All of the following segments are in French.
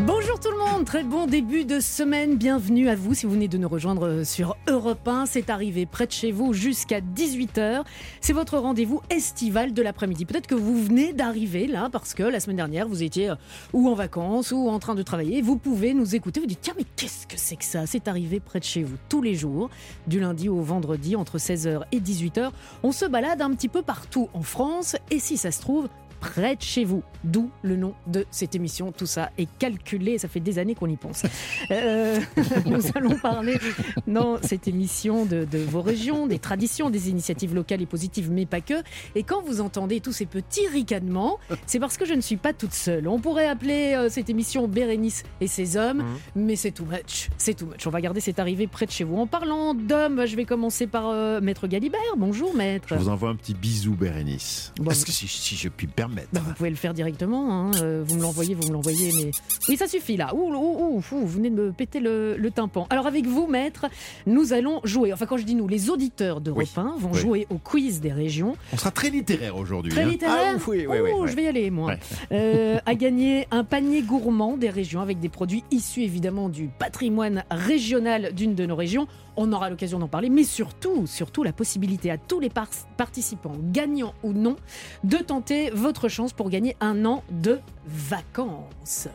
Bonjour tout le monde, très bon début de semaine, bienvenue à vous si vous venez de nous rejoindre sur Europe 1, c'est arrivé près de chez vous jusqu'à 18h, c'est votre rendez-vous estival de l'après-midi. Peut-être que vous venez d'arriver là parce que la semaine dernière vous étiez euh, ou en vacances ou en train de travailler, vous pouvez nous écouter, vous dites tiens mais qu'est-ce que c'est que ça? C'est arrivé près de chez vous tous les jours, du lundi au vendredi entre 16h et 18h, on se balade un petit peu partout en France et si ça se trouve, près de chez vous. D'où le nom de cette émission. Tout ça est calculé, ça fait des années qu'on y pense. Euh, nous allons parler dans cette émission de, de, vos régions, des traditions, des initiatives locales et positives, mais pas que. Et quand vous entendez tous ces petits ricanements, c'est parce que je ne suis pas toute seule. On pourrait appeler euh, cette émission Bérénice et ses hommes, mmh. mais c'est too much. C'est too much. On va garder cette arrivée près de chez vous. En parlant d'hommes, je vais commencer par euh, Maître Galibert. Bonjour, Maître. Je vous envoie un petit bisou, Bérénice. Bon, Parce que si, si je puis permettre. Bah, vous pouvez le faire directement. Hein. Euh, vous me l'envoyez, vous me l'envoyez. Mais oui, ça suffit là. Ouh, ouh, ouh, vous venez de me péter le, le, tympan. Alors avec vous, maître, nous allons jouer. Enfin, quand je dis nous, les auditeurs de oui. 1 vont oui. jouer au quiz des régions. On sera très littéraire aujourd'hui. Très hein. littéraire. Ah, oui, oui, je vais y aller moi. Euh, à gagner un panier gourmand des régions avec des produits issus évidemment du patrimoine régional d'une de nos régions. On aura l'occasion d'en parler, mais surtout, la possibilité à tous les par participants, gagnants ou non, de tenter votre chance pour gagner un an de vacances.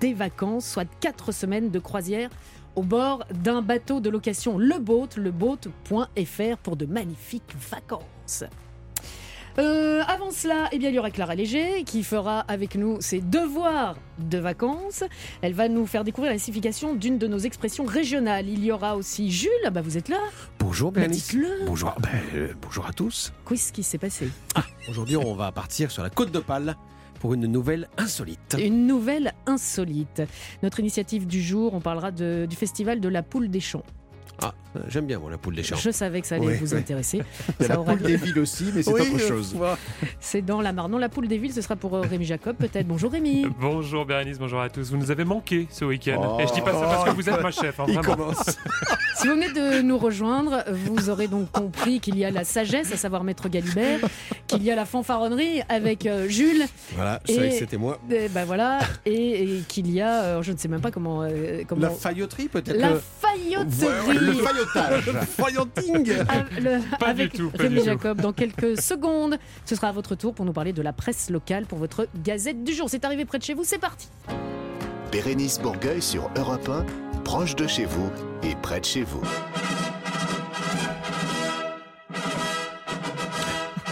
Des vacances, soit 4 semaines de croisière au bord d'un bateau de location, le boat, leboat.fr pour de magnifiques vacances. Euh, avant cela, eh bien, il y aura Clara Léger qui fera avec nous ses devoirs de vacances. Elle va nous faire découvrir la signification d'une de nos expressions régionales. Il y aura aussi Jules, ah bah vous êtes là. Bonjour Bérénice. Bonjour, ben, euh, bonjour à tous. Qu'est-ce qui s'est passé? Ah, Aujourd'hui, on va partir sur la côte de Pâle pour une nouvelle insolite. Une nouvelle insolite. Notre initiative du jour, on parlera de, du festival de la poule des champs. Ah, j'aime bien moi la poule des champs. Je savais que ça allait oui, vous oui. intéresser. Ça la poule des villes aussi, mais c'est oui, autre chose. C'est dans la Marne. Non, la poule des villes, ce sera pour Rémi Jacob, peut-être. Bonjour Rémi. Bonjour Bérénice, bonjour à tous. Vous nous avez manqué ce week-end. Oh. Et je dis pas ça parce que vous êtes ma chef. Hein, Il commence. si vous venez de nous rejoindre, vous aurez donc compris qu'il y a la sagesse, à savoir Maître Galibert, qu'il y a la fanfaronnerie avec euh, Jules. Voilà, je savais que c'était moi. Et, ben voilà, et, et qu'il y a, euh, je ne sais même pas comment. Euh, comment... La failloterie peut-être. La failloterie. Le faillotage. le failloting. le, pas avec du tout, Rémi du Jacob, dans quelques secondes, ce sera à votre tour pour nous parler de la presse locale pour votre gazette du jour. C'est arrivé près de chez vous, c'est parti. Bérénice Bourgueil sur Europe 1, proche de chez vous et près de chez vous.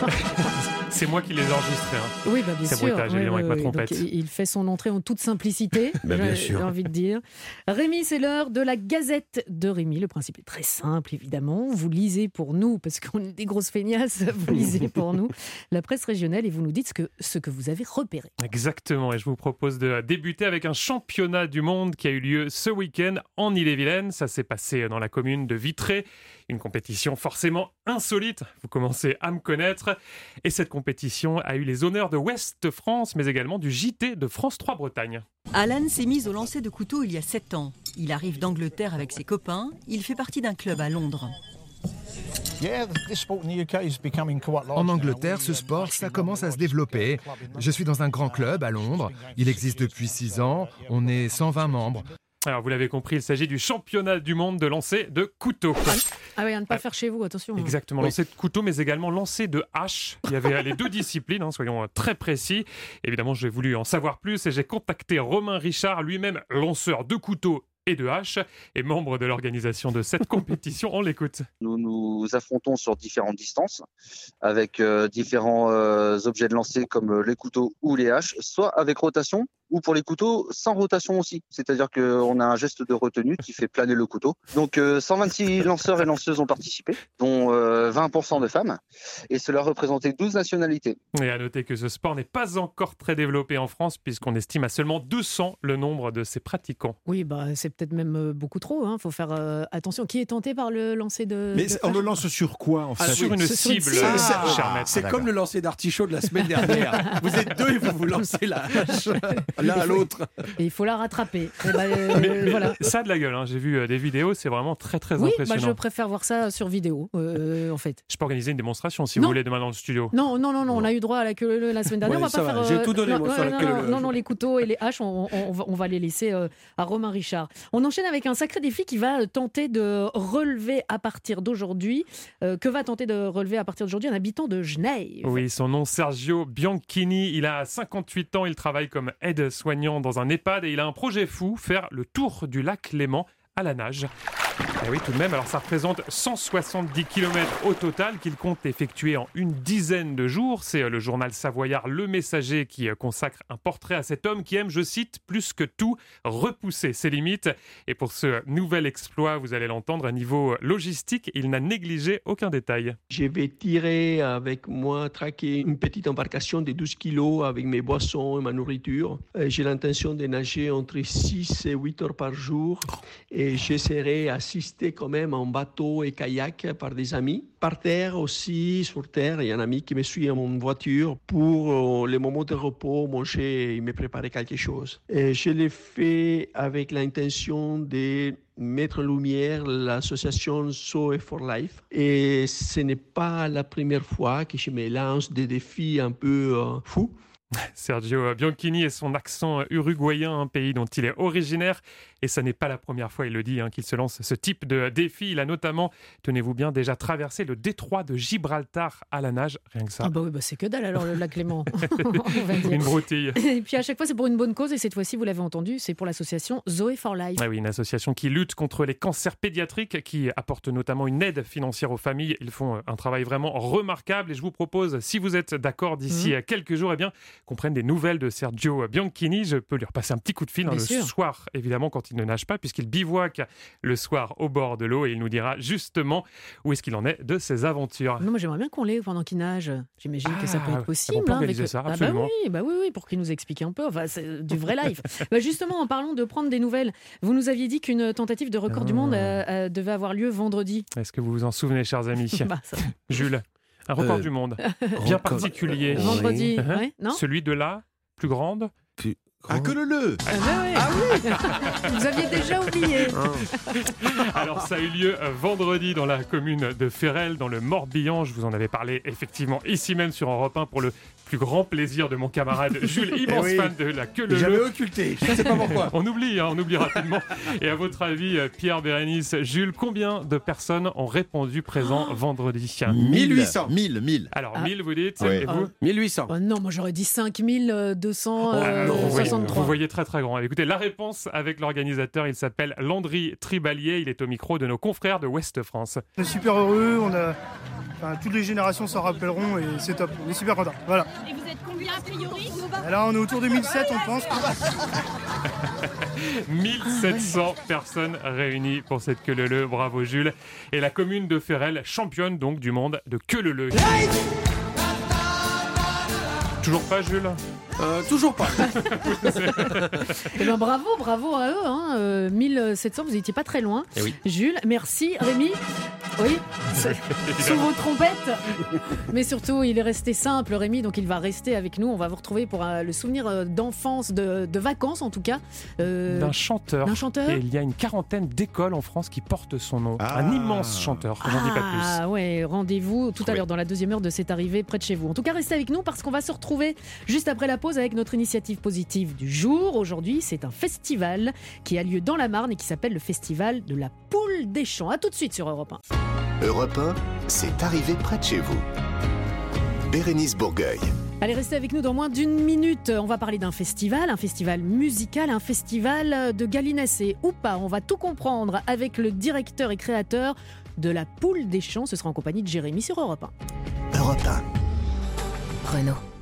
C'est moi qui les ai enregistrés. Hein. Oui, bah bien sûr. avec ma trompette. Donc, il fait son entrée en toute simplicité, bah, j'ai envie de dire. Rémi, c'est l'heure de la Gazette de Rémi. Le principe est très simple, évidemment. Vous lisez pour nous, parce qu'on est des grosses feignasses, vous lisez pour nous la presse régionale et vous nous dites ce que, ce que vous avez repéré. Exactement, et je vous propose de débuter avec un championnat du monde qui a eu lieu ce week-end en Ille-et-Vilaine. Ça s'est passé dans la commune de Vitré. Une compétition forcément insolite, vous commencez à me connaître. Et cette compétition a eu les honneurs de Ouest France, mais également du JT de France 3 Bretagne. Alan s'est mis au lancer de couteau il y a 7 ans. Il arrive d'Angleterre avec ses copains. Il fait partie d'un club à Londres. En Angleterre, ce sport, ça commence à se développer. Je suis dans un grand club à Londres. Il existe depuis 6 ans. On est 120 membres. Alors, vous l'avez compris, il s'agit du championnat du monde de lancer de couteau. Ah oui, à ne pas faire chez vous, attention. Exactement, Oui. lancer de couteau, mais également lancer de hache. Il y avait les deux disciplines, hein, soyons très précis. Évidemment, j'ai voulu en savoir plus et j'ai contacté Romain Richard, lui-même lanceur de couteau et de hache, et membre de l'organisation de cette compétition. On l'écoute. Nous nous affrontons sur différentes distances avec euh, différents euh, objets de lancer comme euh, les couteaux ou les haches, soit avec rotation ou pour les couteaux sans rotation aussi. C'est-à-dire qu'on a un geste de retenue qui fait planer le couteau. Donc euh, 126 lanceurs et lanceuses ont participé, dont euh, 20% de femmes, et cela représentait 12 nationalités. Et à noter que ce sport n'est pas encore très développé en France, puisqu'on estime à seulement 200 le nombre de ses pratiquants. Oui, bah, c'est peut-être même euh, beaucoup trop. Il faut faire euh, attention. Qui est tenté par le lancer de. Mais de on le lance sur quoi en fait? Ah, sur une sur cible, cible. cher Ah, maître. c'est comme le lancer d'artichaut de la semaine dernière. vous êtes deux et vous vous lancez la hache. l'un à l'autre. Et il faut la rattraper. Eh ben, euh, voilà. Ça a de la gueule, hein. j'ai vu euh, des vidéos, c'est vraiment très très Oui, bah, impressionnant. je préfère voir ça sur vidéo, euh, en fait. Je peux organiser une démonstration si Non. vous voulez demain dans le studio. Non, non, non, non, on a eu droit à la queue la semaine dernière. Ouais, on va pas va, faire. j'ai tout donné, non, moi, non, sur la non, queue non, leu-leu. non, non, les couteaux et les haches, on, on- on va, on va les laisser euh, à Romain Richard. On enchaîne avec un sacré défi qui va tenter de relever à partir d'aujourd'hui. euh, que va tenter de relever à partir d'aujourd'hui un habitant de Genève? Oui, son nom Sergio Bianchini, il a 58 ans, il travaille comme aide-soignant dans un EHPAD et il a un projet fou, faire le tour du lac Léman à la nage. Eh oui, tout de même, alors ça représente 170 km au total qu'il compte effectuer en une dizaine de jours. C'est euh, le journal savoyard Le Messager qui euh, consacre un portrait à cet homme qui aime, je cite, plus que tout, repousser ses limites. Et pour ce nouvel exploit, vous allez l'entendre, à niveau logistique, il n'a négligé aucun détail. Je vais tirer avec moi, traquer une petite embarcation de 12 kilos avec mes boissons et ma nourriture. Euh, J'ai l'intention de nager entre 6 et 8 heures par jour et j'essaierai d'assister quand même en bateau et kayak par des amis. Par terre aussi, sur terre, il y a un ami qui me suit en voiture pour euh, les moments de repos, manger et me préparer quelque chose. Je l'ai fait avec l'intention de mettre en lumière l'association So for Life. Et ce n'est pas la première fois que je me lance des défis un peu euh, fous. Sergio Bianchini et son accent uruguayen, un pays dont il est originaire. Et ça n'est pas la première fois, il le dit, hein, qu'il se lance ce type de défi. Il a notamment, tenez-vous bien, déjà traversé le détroit de Gibraltar à la nage, rien que ça. Ah bah oui, bah c'est que dalle alors le lac dire. Une broutille. Et puis à chaque fois, c'est pour une bonne cause. Et cette fois-ci, vous l'avez entendu, c'est pour l'association Zoé for Life. Ah oui, une association qui lutte contre les cancers pédiatriques, qui apporte notamment une aide financière aux familles. Ils font un travail vraiment remarquable. Et je vous propose, si vous êtes d'accord d'ici Mhm. quelques jours, eh bien, qu'on prenne des nouvelles de Sergio Bianchini. Je peux lui repasser un petit coup de fil hein, le sûr. soir, évidemment, quand il ne nage pas, puisqu'il bivouaque le soir au bord de l'eau et il nous dira justement où est-ce qu'il en est de ses aventures. Non, moi j'aimerais bien qu'on l'ait pendant qu'il nage. J'imagine que ça peut Ah, être possible. on peut hein, avec ça, Ah bah oui, bah oui, oui, pour qu'il nous explique un peu. Enfin, c'est du vrai live. Bah justement, en parlant de prendre des nouvelles, vous nous aviez dit qu'une tentative de record du Ah. monde euh, euh, devait avoir lieu vendredi. Est-ce que vous vous en souvenez, chers amis Bah, ça- Jules, un record Euh, du monde bien Record- particulier. Oui. Vendredi, Uh-huh. ouais, non? Celui de la plus grande? Ah, que le le Ah bah oui. Vous aviez déjà oublié. Alors ça a eu lieu euh, vendredi dans la commune de Ferrel, dans le Morbihan. Je vous en avais parlé effectivement ici même sur Europe 1 pour le plus grand plaisir de mon camarade Jules, immense oui. fan de la queue le J'avais occulté, je ne sais pas pourquoi. On oublie, hein, on oublie rapidement. Et à votre avis, euh, Pierre Bérénice, Jules, combien de personnes ont répondu présent vendredi? 1800. 1000, 1000. Alors Ah. 1000 vous dites, Ouais. et vous? 1800. Oh non, moi j'aurais dit 5263. Ah, vous, voyez, vous 63. voyez très très grand. Écoutez, la réponse avec l'organisateur, il s'appelle Landry Tribalier, il est au micro de nos confrères de Ouest France. On est super heureux, on a, enfin, toutes les générations s'en rappelleront et c'est top. On est super contents. Voilà. Et vous êtes combien a priori là, on est autour de 1007, on pense. 1700 personnes réunies pour cette queue leu Bravo Jules. Et la commune de Ferrel, championne donc du monde de queue leu Toujours pas Jules? Euh, toujours pas. Eh ben, bravo, bravo à eux. Hein. euh, 1700, vous n'étiez pas très loin. Eh oui. Jules, merci. Rémi Oui Sous vos trompettes Mais surtout, il est resté simple, Rémi, donc il va rester avec nous. On va vous retrouver pour euh, le souvenir d'enfance, de, de vacances en tout cas. Euh, D'un chanteur. d'un chanteur Et il y a une quarantaine d'écoles en France qui portent son nom. Ah. Un immense chanteur, je n'en dis pas plus. Ah ouais, rendez-vous tout à Oui. l'heure dans la deuxième heure de cette arrivée près de chez vous. En tout cas, restez avec nous parce qu'on va se retrouver juste après la pause avec notre initiative positive du jour. Aujourd'hui, c'est un festival qui a lieu dans la Marne et qui s'appelle le Festival de la Poule des Champs. A tout de suite sur Europe 1. Europe 1, c'est arrivé près de chez vous. Bérénice Bourgueil. Allez, restez avec nous dans moins d'une minute. On va parler d'un festival, un festival musical, un festival de Galinès et ou pas. On va tout comprendre avec le directeur et créateur de la Poule des Champs. Ce sera en compagnie de Jérémy sur Europe 1. Europe 1. Renault.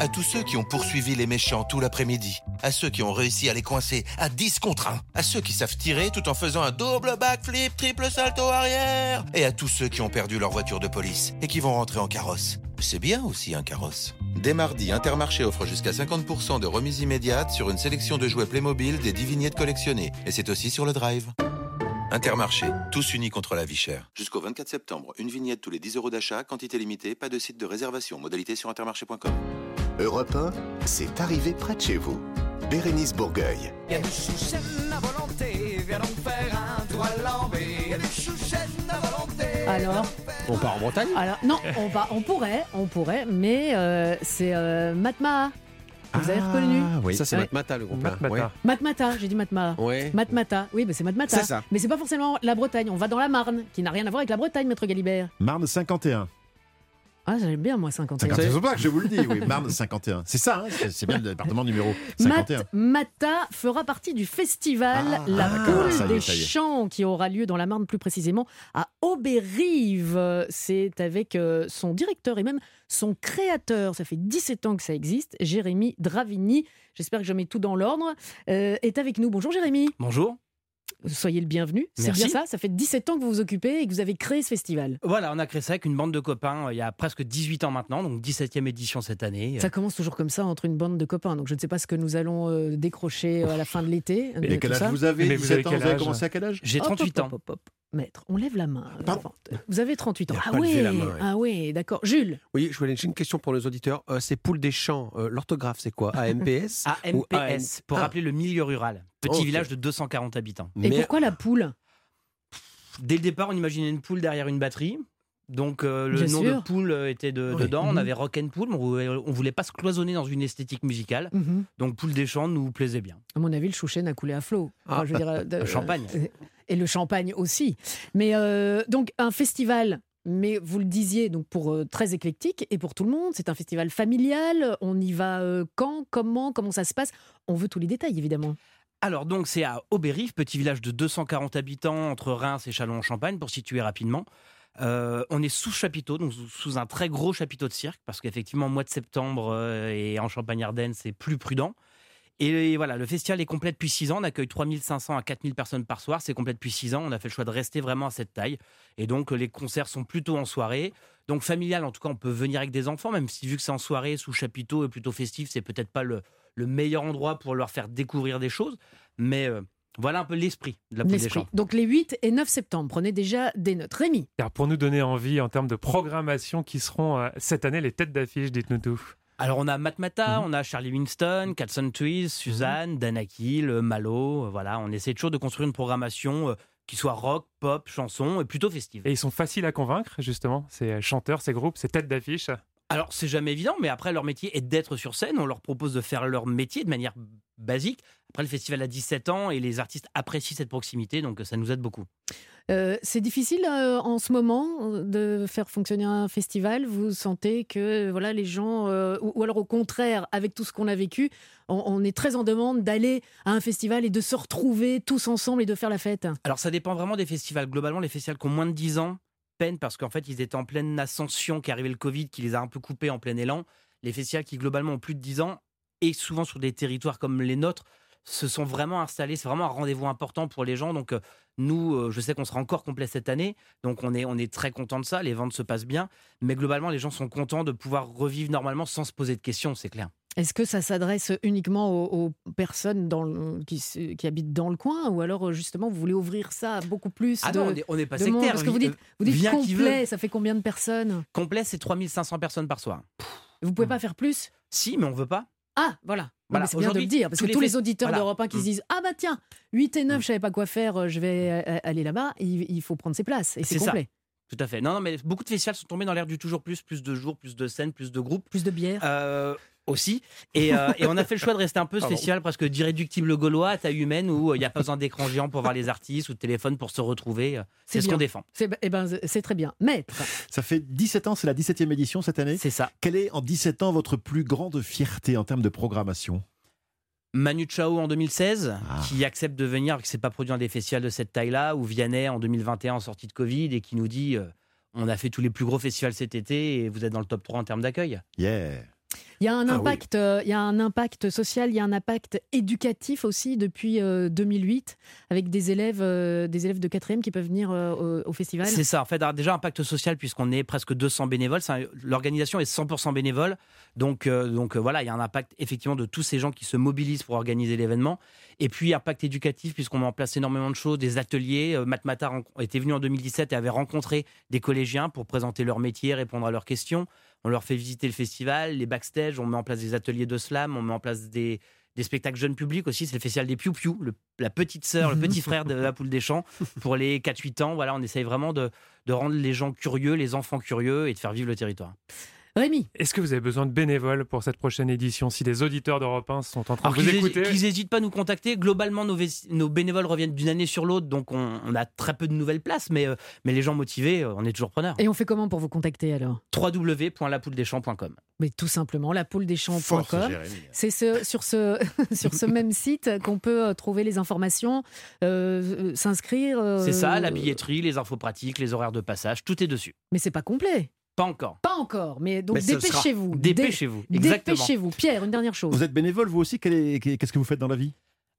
À tous ceux qui ont poursuivi les méchants tout l'après-midi, à ceux qui ont réussi à les coincer à 10 contre 1, à ceux qui savent tirer tout en faisant un double backflip, triple salto arrière, et à tous ceux qui ont perdu leur voiture de police et qui vont rentrer en carrosse. C'est bien aussi un carrosse. Dès mardi, Intermarché offre jusqu'à 50% de remise immédiate sur une sélection de jouets Playmobil des 10 vignettes collectionnées. Et c'est aussi sur le drive. Intermarché, tous unis contre la vie chère. Jusqu'au 24 septembre, une vignette tous les 10 euros d'achat, quantité limitée, pas de site de réservation. Modalité sur intermarché.com. Europe 1, c'est arrivé près de chez vous. Bérénice Bourgueil. Il y a du chouchen à volonté, viens donc faire un tour à l'envers. Il y a du chouchen à volonté. Alors On part en Bretagne? Alors, non, on, va, on pourrait, on pourrait, mais euh, c'est euh, Matma. Vous avez reconnu? Ah oui, ça c'est Ouais. Matmata le groupe. là. Matmata. Ouais. Matmata, j'ai dit Matma. Ouais. Matmata, oui, mais c'est Matmata. C'est ça. Mais c'est pas forcément la Bretagne. On va dans la Marne, qui n'a rien à voir avec la Bretagne, maître Galibert. Marne 51. Ah, j'aime bien, moi, 51. C'est pas que je vous le dis, oui. Marne 51. C'est ça, hein, c'est- bien le département numéro 51. Mat Mata fera partie du festival Ah, La ah, Poule des. Champs qui aura lieu dans la Marne plus précisément à Aubérive. C'est avec euh, son directeur et même son créateur, ça fait 17 ans que ça existe, Jérémy Dravini, j'espère que je mets tout dans l'ordre, euh, est avec nous. Bonjour Jérémy. Bonjour. Soyez le bienvenu. C'est Merci. bien ça, ça fait 17 ans que vous vous occupez et que vous avez créé ce festival. Voilà, on a créé ça avec une bande de copains euh, il y a presque 18 ans maintenant, donc 17e édition cette année. Ça commence toujours comme ça entre une bande de copains, donc je ne sais pas ce que nous allons euh, décrocher euh, à la fin de l'été. Et quel âge vous avez? Mais vous 17 avez ans, quel vous avez âge? commencé à quel âge? J'ai Hop, 38 hop, ans. hop, hop, hop. Maître, on lève la main. Pardon Vous avez 38 ans. Il a Ah pas levé ouais, la main, ouais. ah ouais, d'accord. Jules, Oui, je voulais j'ai une question pour les auditeurs. Euh, c'est Poule des Champs. Euh, L'orthographe, c'est quoi? AMPS ou AMPS, pour Ah. rappeler le milieu rural. Petit village de 240 habitants. et pourquoi la poule? Dès le départ, on imaginait une poule derrière une batterie. Donc euh, le Bien nom sûr. de poule euh, était de- Oui. dedans. Mhm. On avait rock and pool, mais on voulait, on voulait pas se cloisonner dans une esthétique musicale. Mhm. Donc poule des champs nous plaisait bien. À mon avis, le Chouchen a coulé à flot. Enfin, Ah. je veux dire, euh, de- Le champagne. euh, Et le champagne aussi. Mais euh, donc, un festival. Mais vous le disiez, donc pour euh, très éclectique et pour tout le monde, c'est un festival familial. On y va euh, quand, comment, comment ça se passe? On veut tous les détails, évidemment. Alors donc c'est à Aubérive, petit village de 240 habitants entre Reims et Châlons-en-Champagne pour situer rapidement. Euh, on est sous chapiteau, donc sous- un très gros chapiteau de cirque, parce qu'effectivement, mois de septembre euh, et en Champagne-Ardenne, c'est plus prudent. Et voilà, le festival est complet depuis 6 ans. On accueille 3500 à 4000 personnes par soir. C'est complet depuis 6 ans. On a fait le choix de rester vraiment à cette taille. Et donc, les concerts sont plutôt en soirée. Donc, familial, en tout cas, on peut venir avec des enfants, même si vu que c'est en soirée, sous chapiteau et plutôt festif, c'est peut-être pas le, le meilleur endroit pour leur faire découvrir des choses. Mais euh, voilà un peu l'esprit de la poule des L'esprit. champs. Donc les 8 et 9 septembre, prenez déjà des notes. Rémi, Alors, pour nous donner envie en termes de programmation qui seront euh, cette année les têtes d'affiche, dites-nous tout. Alors on a Matmata, on a Charlie Winston, Catson Trees, Suzanne, Danakil, euh, Malo. euh, Voilà, on essaie toujours de construire une programmation euh, qui soit rock, pop, chanson et plutôt festive. Et ils sont faciles à convaincre, justement, ces chanteurs, ces groupes, ces têtes d'affiche. Alors c'est jamais évident, mais après leur métier est d'être sur scène. On leur propose de faire leur métier de manière basique. Après le festival a 17 ans et les artistes apprécient cette proximité, donc ça nous aide beaucoup. euh, c'est difficile euh, en ce moment euh, de faire fonctionner un festival. Vous sentez que voilà les gens, euh, ou, ou alors au contraire, avec tout ce qu'on a vécu, on, on est très en demande d'aller à un festival et de se retrouver tous ensemble et de faire la fête. Alors ça dépend vraiment des festivals. Globalement, les festivals qui ont moins de 10 ans parce qu'en fait, ils étaient en pleine ascension, qui arrivait le Covid, qui les a un peu coupés en plein élan. Les festivals qui globalement ont plus de 10 ans et souvent sur des territoires comme les nôtres se sont vraiment installés. C'est vraiment un rendez-vous important pour les gens. Donc euh, nous, euh, je sais qu'on sera encore complet cette année, donc on est on est très content de ça. Les ventes se passent bien, mais globalement, les gens sont contents de pouvoir revivre normalement sans se poser de questions. C'est clair. Est-ce que ça s'adresse uniquement aux, aux personnes dans le- qui, habitent dans le coin ou alors euh, justement vous voulez ouvrir ça à beaucoup plus Ah de, non, on est- on n'est pas de monde? sectaire. Parce que vous dites, vous dites qui complet, ça fait combien de personnes? Complet, c'est 3500 personnes par soir. Vous pouvez pas faire plus? Si, mais on veut pas. Ah, voilà. Voilà, c'est bien de le dire, parce tous que les tous les auditeurs voilà. d'Europe 1 qui Mm. se disent Ah bah tiens, 8 et 9, je savais pas quoi faire, euh, je vais euh, aller là-bas, il, faut prendre ses places. Et c'est ça. complet. Tout à fait. Non, non, mais beaucoup de festivals sont tombés dans l'air du toujours plus, plus de jours, plus de scènes, plus de groupes. Plus de bière. Euh, aussi. Et, euh, et on a fait le choix de rester un peu ce Pardon. festival presque d'irréductible gaulois à taille humaine où euh, il n'y a pas besoin d'écran géant pour voir les artistes ou de téléphone pour se retrouver. euh, C'est ce qu'on défend. C'est eh ben, c'est très bien. Maître, Ça fait 17 ans, c'est la 17e édition cette année C'est ça. Quelle est en 17 ans votre plus grande fierté en termes de programmation? Manu Chao en 2016, Ah. qui accepte de venir, qui ne s'est pas produit dans des festivals de cette taille-là, ou Vianney en 2021 en sortie de Covid et qui nous dit euh, on a fait tous les plus gros festivals cet été et vous êtes dans le top 3 en termes d'accueil. Yeah Il y a un Ah oui. euh, il y a un impact social, il y a un impact éducatif aussi depuis euh, 2008 avec des élèves, euh, des élèves de 4e qui peuvent venir euh, au, au festival. C'est ça, en fait, déjà impact social puisqu'on est presque 200 bénévoles. L'organisation est 100% bénévole, donc, euh, donc euh, voilà, il y a un impact effectivement de tous ces gens qui se mobilisent pour organiser l'événement. Et puis impact éducatif puisqu'on met en place énormément de choses, des ateliers. Euh, ren- était venu en 2017 et avait rencontré des collégiens pour présenter leur métier, répondre à leurs questions. On leur fait visiter le festival, les backstage, on met en place des ateliers de slam, on met en place des, des spectacles jeunes publics aussi. C'est le festival des Piou, le- la petite sœur, le petit frère de la poule des champs pour les 4-8 ans. Voilà, on essaye vraiment de, de rendre les gens curieux, les enfants curieux et de faire vivre le territoire. Rémi Est-ce que vous avez besoin de bénévoles pour cette prochaine édition Si des auditeurs d'Europe 1 sont en train Alors de vous qu'ils écouter, n'hésitent pas à nous contacter. Globalement, nos, bénévoles reviennent d'une année sur l'autre, donc on, on a très peu de nouvelles places, mais, euh, mais les gens motivés, euh, on est toujours preneurs. Et on fait comment pour vous contacter alors? www.lapouledeschamps.com. Mais tout simplement, la poule des Force, champs.com. Jérémy. C'est ce, sur ce, sur ce même site qu'on peut euh, trouver les informations, euh, s'inscrire. euh, C'est ça, la billetterie, les infos pratiques, les horaires de passage, tout est dessus. Mais c'est pas complet. Pas encore. Pas encore, mais donc dépêchez-vous. Dépêchez-vous. Dépêchez-vous. Pierre, une dernière chose. Vous êtes bénévole, vous aussi? Qu'est-ce que vous faites dans la vie?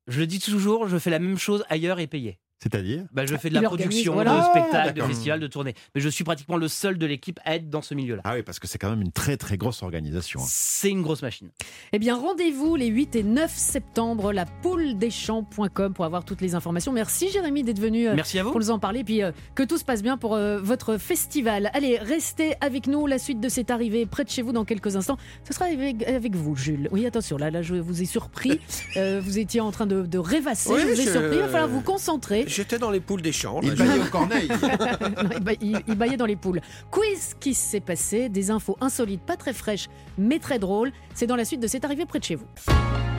Je le dis toujours, je fais la même chose ailleurs et payé. C'est-à-dire Bah, je fais de la production, voilà. de spectacles, de festivals, de tournées. Mais je suis pratiquement le seul de l'équipe à être dans ce milieu-là. Ah oui, parce que c'est quand même une très très grosse organisation. hein. C'est une grosse machine. Eh bien, rendez-vous les 8 et 9 septembre, la pouledeschamps.com pour avoir toutes les informations. Merci Jérémy d'être venu euh, Merci à vous. pour nous en parler. Puis euh, que tout se passe bien pour euh, votre festival. Allez, restez avec nous. La suite de cette arrivée près de chez vous dans quelques instants. Ce sera avec, avec vous, Jules. Oui, attention, là, là, je vous ai surpris. Euh, vous étiez en train de, de rêvasser. Oui, je vous ai je- surpris. Il va falloir vous concentrer. J'étais dans les poules des champs. là, Il baillait aux corneilles. Non, il, ba- il- il baillait dans les poules. Quiz qui s'est passé, des infos insolites, pas très fraîches, mais très drôles. C'est dans la suite de C'est arrivé près de chez vous.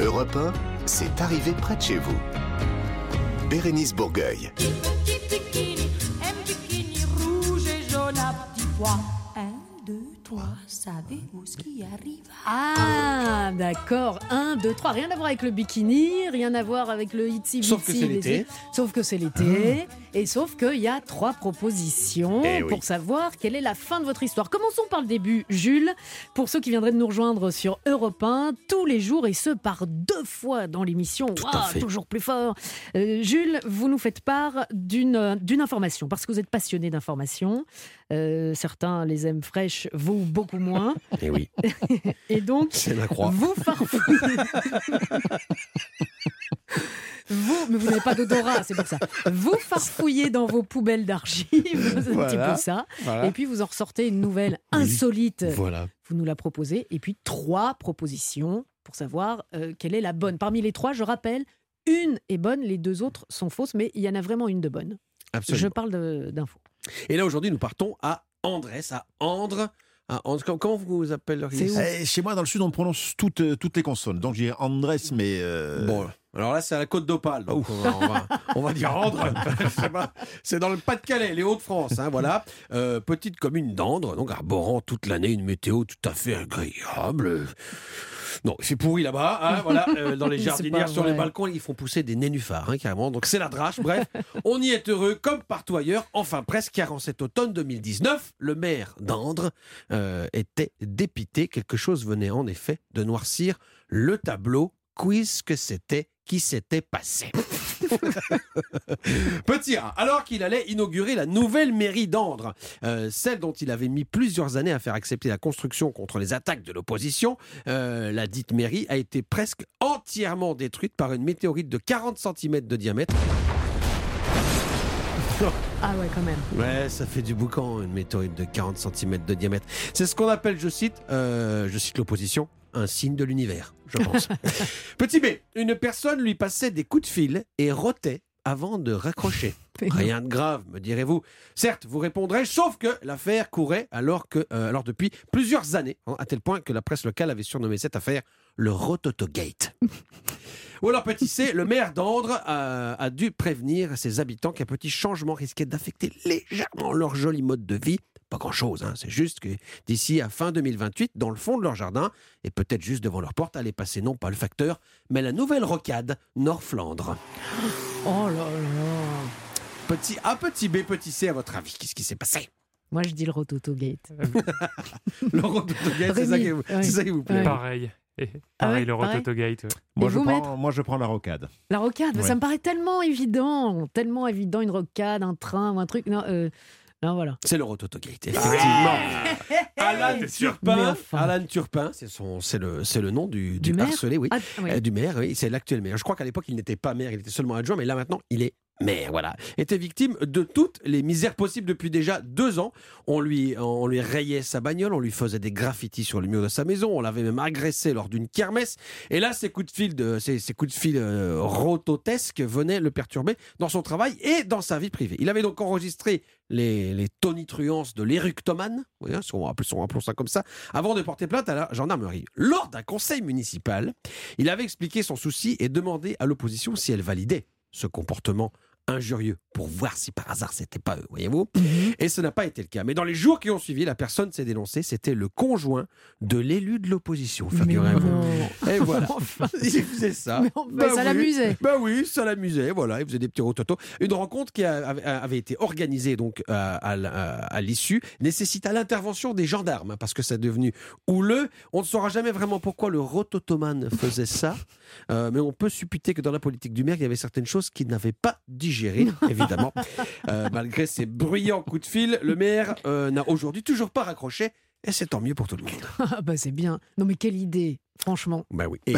Europe 1, c'est arrivé près de chez vous. Bérénice Bourgueil. Petit bikini, un bikini rouge et jaune à petits pois. Un, deux, trois, savez-vous ce qui arrive Ah, d'accord. 1, 2, 3. Rien à voir avec le bikini, rien à voir avec le itsy Sauf que bitsy, c'est l'été. Sauf que c'est l'été. Et sauf qu'il y a trois propositions Eh oui. pour savoir quelle est la fin de votre histoire. Commençons par le début, Jules. Pour ceux qui viendraient de nous rejoindre sur Europe 1, tous les jours, et ce par deux fois dans l'émission. fait. toujours plus fort. Euh, Jules, vous nous faites part d'une d'une information, parce que vous êtes passionné d'informations. Euh, certains les aiment fraîches, vous beaucoup moins. Eh oui, Et donc, c'est la croix. vous farfouillez. vous, mais vous n'avez pas d'odorat, c'est pour ça. Vous farfouillez dans vos poubelles d'archives, c'est un petit Voilà. peu ça. Voilà. Et puis vous en ressortez une nouvelle insolite. Voilà. Vous nous la proposez. Et puis trois propositions pour savoir euh, quelle est la bonne. Parmi les trois, je rappelle, une est bonne, les deux autres sont fausses, mais il y en a vraiment une de bonne. Absolument. Je parle d'infos. Et là, aujourd'hui, nous partons à Andrès, à Andre. À Andre. Comment- vous vous appelleriez Eh, chez moi, dans le sud, on prononce toutes, euh, toutes les consonnes. Donc j'ai Andrés, mais. euh, Bon, alors là, c'est à la côte d'Opale. On, va, on va- on va dire Andre. C'est dans le Pas-de-Calais, les Hauts-de-France. hein, voilà. Euh, petite commune d'Andre, donc arborant toute l'année une météo tout à fait agréable. Non, c'est pourri là-bas. hein, voilà, euh, dans les jardinières, sur les balcons, ils font pousser des nénuphars, hein, carrément. Donc c'est la drache. Bref, on y est heureux comme partout ailleurs. Enfin presque, car en cet automne 2019, le maire d'Andre euh, était dépité. Quelque chose venait en effet de noircir le tableau. Quiz que c'était qui s'était passé. Petit alors qu'il allait inaugurer la nouvelle mairie d'Andre, euh, celle dont il avait mis plusieurs années à faire accepter la construction contre les attaques de l'opposition, euh, la dite mairie a été presque entièrement détruite par une météorite de 40 cm de diamètre. Ah ouais, quand même. Ouais, ça fait du boucan, une météorite de 40 cm de diamètre. C'est ce qu'on appelle, je cite, euh, je cite l'opposition, un signe de l'univers, je pense. Petit B, une personne lui passait des coups de fil et rotait avant de raccrocher. Rien de grave, me direz-vous. Certes, vous répondrez, sauf que l'affaire courait alors, que, euh, alors depuis plusieurs années, hein, à tel point que la presse locale avait surnommé cette affaire le Rototogate. Ou alors, petit C, le maire d'Andre a, a dû prévenir ses habitants qu'un petit changement risquait d'affecter légèrement leur joli mode de vie. Pas grand-chose, hein, c'est juste que d'ici à fin 2028, dans le fond de leur jardin, et peut-être juste devant leur porte, allait passer non pas le facteur, mais la nouvelle rocade Nord-Flandre. Oh là là. Petit A, petit B, petit C, à votre avis, qu'est-ce qui s'est passé? Moi, je dis le Rototogate. Le Rototogate, c'est ça, qui vous- Rémi, c'est ça qui vous plaît. ouais. Pareil. Ah pareil, ouais, le. Rototogate. Moi, je prends, moi, je prends la rocade. La rocade, Ouais. ça me paraît tellement évident, tellement évident, une rocade, un train ou un truc. Non, euh, non voilà. C'est le Rototogate, effectivement. Alan Turpin, enfin. Alan Turpin, c'est son, c'est le, c'est le nom du, du, Du harcelé, oui. Ah, oui. Euh, du maire, oui, c'est l'actuel maire. Je crois qu'à l'époque, il n'était pas maire, il était seulement adjoint, mais là maintenant, il est maire, voilà. Était victime de toutes les misères possibles depuis déjà deux ans. On lui, on lui rayait sa bagnole, on lui faisait des graffitis sur le mur de sa maison, on l'avait même agressé lors d'une kermesse. Et là, ces coups de fil, ces, coups de fil euh, rototesques venaient le perturber dans son travail et dans sa vie privée. Il avait donc enregistré les, les tonitruances de l'éructomane, si on appelle- si on appelons ça comme ça, avant de porter plainte à la gendarmerie. Lors d'un conseil municipal, il avait expliqué son souci et demandé à l'opposition si elle validait ce comportement injurieux pour voir si par hasard c'était pas eux, voyez-vous? Et ce n'a pas été le cas. Mais dans les jours qui ont suivi, la personne s'est dénoncée. C'était le conjoint de l'élu de l'opposition, figurez-vous. Et voilà. Il faisait ça. Mais on- mais ça oui. l'amusait. Bah oui, ça l'amusait. Voilà, il faisait des petits rototos. Une rencontre qui a- avait, été organisée donc à, à à- à l'issue nécessita l'intervention des gendarmes hein, parce que c'est devenu houleux. On ne saura jamais vraiment pourquoi le rototomane faisait ça, euh, mais on peut supputer que dans la politique du maire, il y avait certaines choses qu'il n'avait pas digérées, évidemment. Euh, malgré ses bruyants coups de fil, le maire euh, n'a aujourd'hui toujours pas raccroché. Et c'est tant mieux pour tout le monde. Ah bah c'est bien. Non mais quelle idée, franchement. Bah oui. Et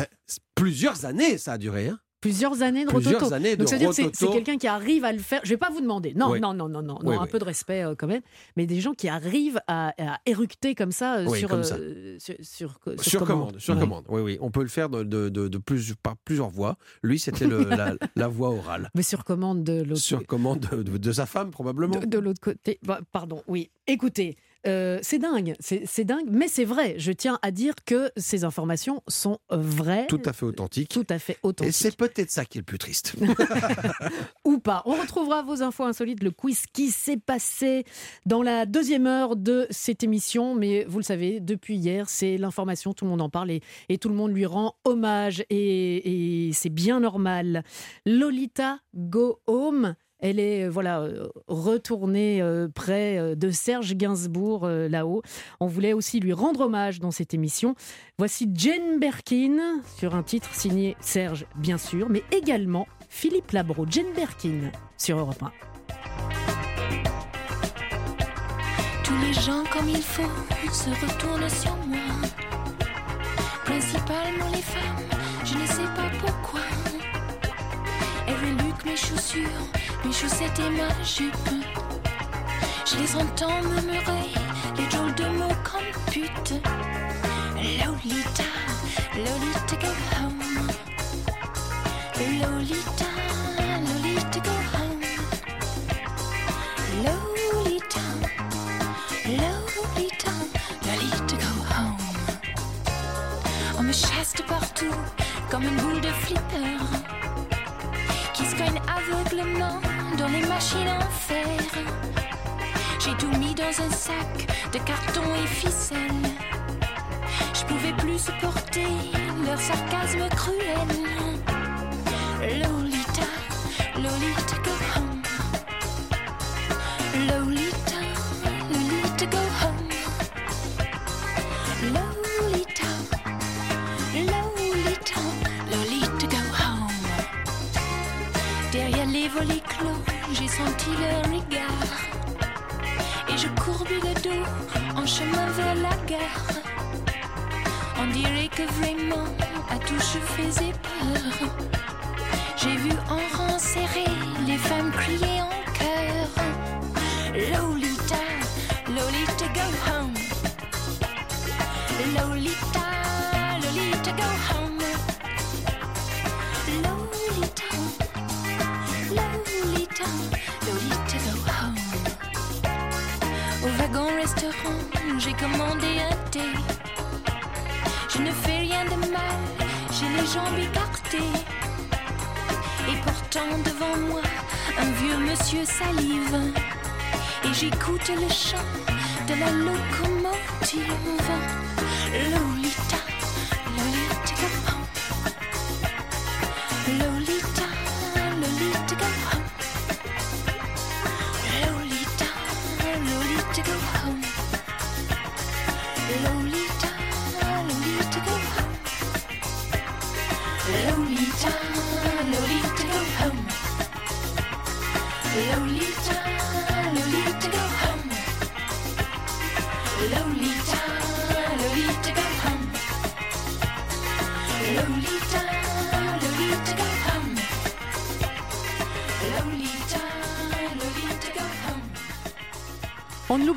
plusieurs années, ça a duré. Hein. Plusieurs années de Plusieurs rototo. années de Donc c'est-à-dire que c'est- quelqu'un qui arrive à le faire. Je vais pas vous demander. Non, Oui. non, non, non, non, non, Oui, un peu de respect euh, quand même. Mais des gens qui arrivent à, à éructer comme ça, euh, Oui, sur, comme ça. euh, sur, sur, sur Sur commande, sur commande. Oui, oui. On peut le faire de, de, de- de plus, par plusieurs voix. Lui, c'était le- la, la voix orale. Mais sur commande de l'autre Sur commande de, sa femme, probablement. De, de l'autre côté. Bah, pardon, oui. Écoutez, euh, c'est dingue, c'est dingue, mais c'est vrai. Je tiens à dire que ces informations sont vraies. Tout à fait authentique. Tout à fait Et authentiques. c'est peut-être ça qui est le plus triste. ou pas. On retrouvera vos infos insolites, le quiz qui s'est passé dans la deuxième heure de cette émission. Mais vous le savez, depuis hier, c'est l'information, tout le monde en parle et, et tout le monde lui rend hommage. Et, et c'est bien normal. Lolita Go Home. Elle est euh, voilà euh, retournée euh, près de Serge Gainsbourg là-haut. On voulait aussi lui rendre hommage dans cette émission. Voici Jane Birkin sur un titre signé Serge, bien sûr, mais également Philippe Labro, Jane Birkin sur Europe 1. Tous les gens comme il faut se retournent sur moi. Principalement les femmes, je ne sais pas pourquoi. Elles Luc, mes chaussures, mes chaussettes et ma jupe. Je les entends murmurer les drôles de mots comme pute. Lolita, Lolita go home. Lolita, Lolita go home. Lolita, Lolita, Lolita go home. On me chasse de partout comme une boule de flipper qui se aveuglement dans les machines en fer. J'ai tout mis dans un sac de carton et ficelle. Je pouvais plus supporter leur sarcasme cruel. Lolita, Lolita go home. Lolita, Lolita go home. Lolita, Lolita, Lolita go home. Derrière les volets clos, j'ai senti leur regard. Et je courbis le dos en chemin vers la gare. On dirait que vraiment à tout je faisais peur. J'ai vu en rang serré les femmes crier en chœur. Restaurant, j'ai commandé un thé. Je ne fais rien de mal, j'ai les jambes écartées. Et portant devant moi un vieux monsieur salive. Et j'écoute le chant de la locomotive.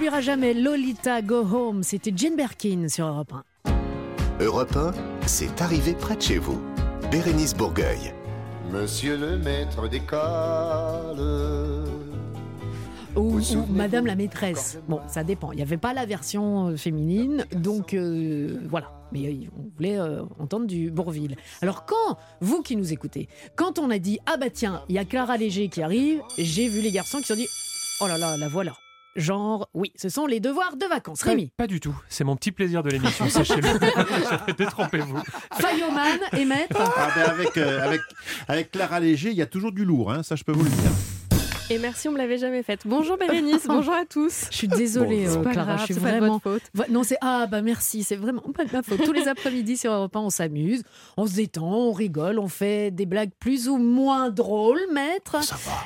L'oubliera jamais, Lolita Go Home, c'était Jane Birkin sur Europe 1. Europe 1, c'est arrivé près de chez vous. Bérénice Bourgueil. Monsieur le maître d'école. Ou, ou Madame la maîtresse. Bon, ça dépend. Il n'y avait pas la version euh, féminine, donc euh, voilà. Mais euh, on voulait euh, entendre du Bourville. Alors quand, vous qui nous écoutez, quand on a dit Ah bah tiens, il y a Clara Léger qui arrive, j'ai vu les garçons qui se sont dit Oh là là, la voilà. Genre, oui, ce sont les devoirs de vacances. Pas, Rémi, pas du tout. C'est mon petit plaisir de l'émission, sachez-le. Détrompez-vous. Fayoman et Maître. Ah ben avec, euh, avec, avec Clara Léger, il y a toujours du lourd, hein, ça je peux vous le dire. Et merci, on me l'avait jamais faite. Bonjour Bérénice, bonjour à tous. Je suis désolée, Bon, c'est euh, pas Clara. grave, je suis pas de vraiment. votre faute. Va- Non, c'est ah bah merci, c'est vraiment pas de ma faute. Tous les après-midi sur Europe 1, on s'amuse, on se détend, on rigole, on fait des blagues plus ou moins drôles, maître.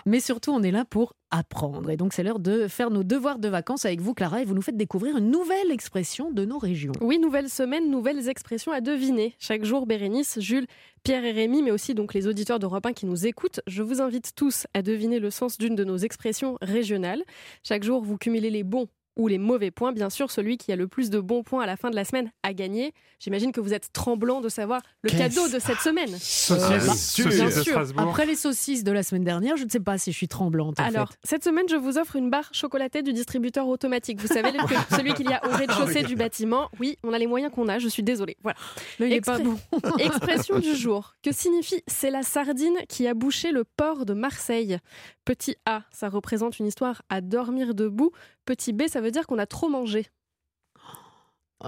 Mais surtout, on est là pour apprendre. Et donc, c'est l'heure de faire nos devoirs de vacances avec vous, Clara, et vous nous faites découvrir une nouvelle expression de nos régions. Oui, nouvelle semaine, nouvelles expressions à deviner. Chaque jour, Bérénice, Jules, Pierre et Rémi, mais aussi donc les auditeurs d'Europe 1 qui nous écoutent, je vous invite tous à deviner le sens d'une de nos expressions régionales. Chaque jour, vous cumulez les bons ou les mauvais points. Bien sûr, celui qui a le plus de bons points à la fin de la semaine a gagné. J'imagine que vous êtes tremblant de savoir le cadeau de cette semaine. Saucisses, bah, saucisses bien sûr. Après les saucisses de la semaine dernière, je ne sais pas si je suis tremblante. en Alors, fait. cette semaine, je vous offre une barre chocolatée du distributeur automatique. Vous savez, le- celui qu'il y a au rez-de-chaussée du bâtiment. Oui, on a les moyens qu'on a, je suis désolée. Voilà. Le, il est pas bon. Expression du jour. Que signifie c'est la sardine qui a bouché le port de Marseille Petit A, ça représente une histoire à dormir debout. Petit B, ça veut dire qu'on a trop mangé.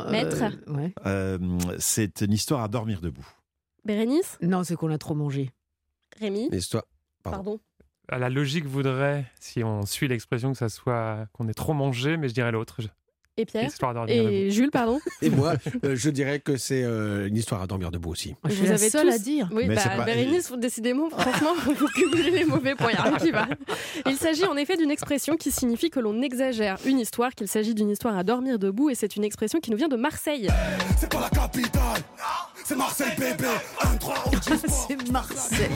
Maître Euh, ouais. Euh, c'est une histoire à dormir debout. Bérénice Non, c'est qu'on a trop mangé. Rémi L'histoire. Pardon. À la logique voudrait, si on suit l'expression, que ça soit qu'on ait trop mangé, mais je dirais l'autre. Et Pierre Histoire à dormir Et Jules, pardon Et moi, euh, je dirais que c'est euh, une histoire à dormir debout aussi. Je suis la seule à dire. Oui, Mais bah, pas- Bérénice, vous- décidément, franchement, vous cumulez les mauvais points, il va. Il s'agit en effet d'une expression qui signifie que l'on exagère une histoire, qu'il s'agit d'une histoire à dormir debout, et c'est une expression qui nous vient de Marseille. C'est pas la capitale, c'est Marseille bébé. Un, trois, c'est Marseille.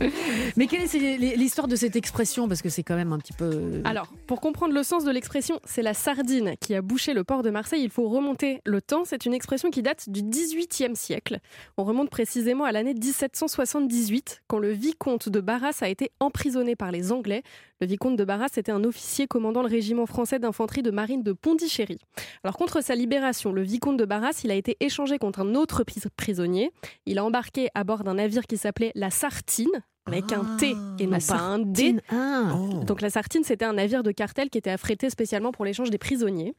Mais quelle est l'histoire de cette expression? Parce que c'est quand même un petit peu. Alors, pour comprendre le sens de l'expression, c'est la sardine qui a bouché le port de Marseille. Il faut remonter le temps. C'est une expression qui date du XVIIIe siècle. On remonte précisément à l'année 1778, quand le vicomte de Barras a été emprisonné par les Anglais. Le vicomte de Barras était un officier commandant le régiment français d'infanterie de marine de Pondichéry. Alors, contre sa libération, le vicomte de Barras, il a été échangé contre un autre pris- prisonnier. Il a embarqué à bord d'un navire qui s'appelait la Sartine avec un T et non pas un D. Ah. Donc la Sartine, c'était un navire de cartel qui était affrété spécialement pour l'échange des prisonniers.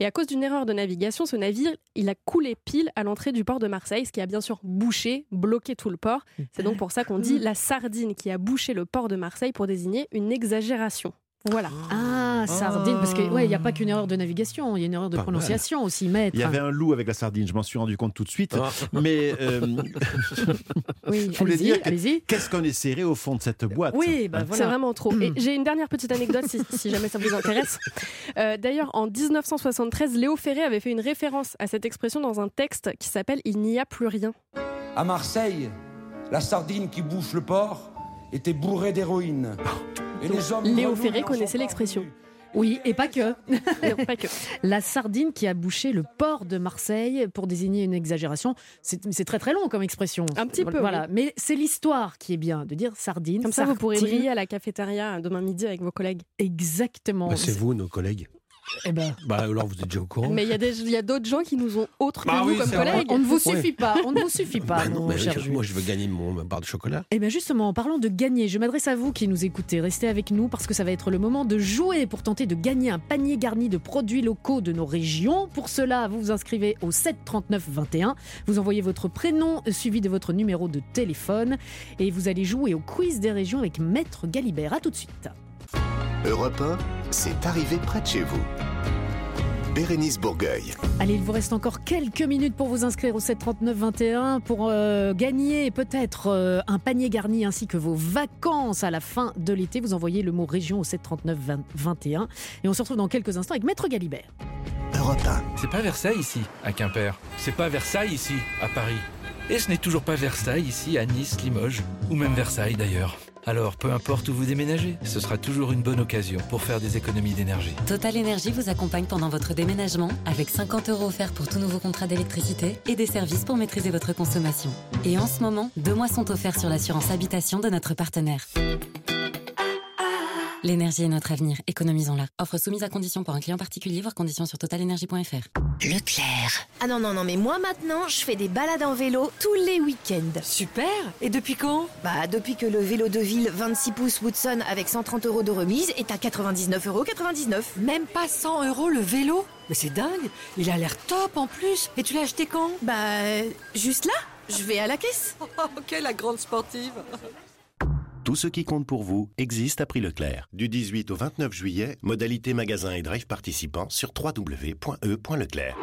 Et à cause d'une erreur de navigation, ce navire, il a coulé pile à l'entrée du port de Marseille, ce qui a bien sûr bouché, bloqué tout le port. C'est donc pour ça qu'on dit la sardine qui a bouché le port de Marseille pour désigner une exagération. Voilà. Ah, sardine, parce que ouais, il n'y a pas qu'une erreur de navigation, il y a une erreur de Pas prononciation aussi, maître. Il y avait un loup avec la sardine, je m'en suis rendu compte tout de suite. Ah. Mais euh, Oui, je voulais allez-y, dire qu'est-ce qu'on est serré au fond de cette boîte Oui, bah Hein c'est vraiment trop. Et j'ai une dernière petite anecdote si, si jamais ça vous intéresse. Euh, D'ailleurs, en 1973, Léo Ferré avait fait une référence à cette expression dans un texte qui s'appelle Il n'y a plus rien. À Marseille, la sardine qui bouche le port était bourrée d'héroïne. Léo Ferré connaissait l'expression. Oui, et pas que. Non, pas que. La sardine qui a bouché le port de Marseille pour désigner une exagération, c'est très très long comme expression. Un petit peu, Voilà, oui. mais c'est l'histoire qui est bien de dire sardine. Comme ça, vous pourrez briller à la cafétéria demain midi avec vos collègues. Exactement. Bah, c'est vous, nos collègues. Eh ben. Bah alors vous êtes déjà au courant. Mais il y a d'autres gens qui nous ont autres que Bah vous oui, comme collègues. On ne vous Ouais. suffit pas, on ne vous suffit pas, Bah non, mon mais cher je- moi je veux gagner mon ma barre de chocolat. Eh bien justement, en parlant de gagner, je m'adresse à vous qui nous écoutez. Restez avec nous parce que ça va être le moment de jouer pour tenter de gagner un panier garni de produits locaux de nos régions. Pour cela, vous vous inscrivez au 7 39 21. Vous envoyez votre prénom suivi de votre numéro de téléphone et vous allez jouer au quiz des régions avec Maître Galibert. À tout de suite. Europe 1, c'est arrivé près de chez vous. Bérénice Bourgueil. Allez, il vous reste encore quelques minutes pour vous inscrire au 739-21 pour euh, gagner peut-être euh, un panier garni ainsi que vos vacances à la fin de l'été. Vous envoyez le mot région au 739-21 et on se retrouve dans quelques instants avec Maître Galibert. Europe 1. C'est pas Versailles ici, à Quimper. C'est pas Versailles ici, à Paris. Et ce n'est toujours pas Versailles ici, à Nice, Limoges, ou même Versailles d'ailleurs. Alors, peu importe où vous déménagez, ce sera toujours une bonne occasion pour faire des économies d'énergie. Total Énergie vous accompagne pendant votre déménagement avec 50 euros offerts pour tout nouveau contrat d'électricité et des services pour maîtriser votre consommation. Et en ce moment, deux mois sont offerts sur l'assurance habitation de notre partenaire. L'énergie est notre avenir, économisons-la. Offre soumise à condition pour un client particulier, voir conditions sur totalenergie.fr. Leclerc. Ah non, non, non, mais moi maintenant, je fais des balades en vélo tous les week-ends. Super Et depuis quand? Bah, depuis que le vélo de ville 26 pouces Woodson avec 130 euros de remise est à 99,99 euros. Même pas 100 euros le vélo? Mais c'est dingue Il a l'air top en plus Et tu l'as acheté quand? Bah, juste là Je vais à la caisse. Ok, la grande sportive Tout ce qui compte pour vous existe à prix Leclerc. Du 18 au 29 juillet, modalité magasin et drive participants sur www.e.leclerc.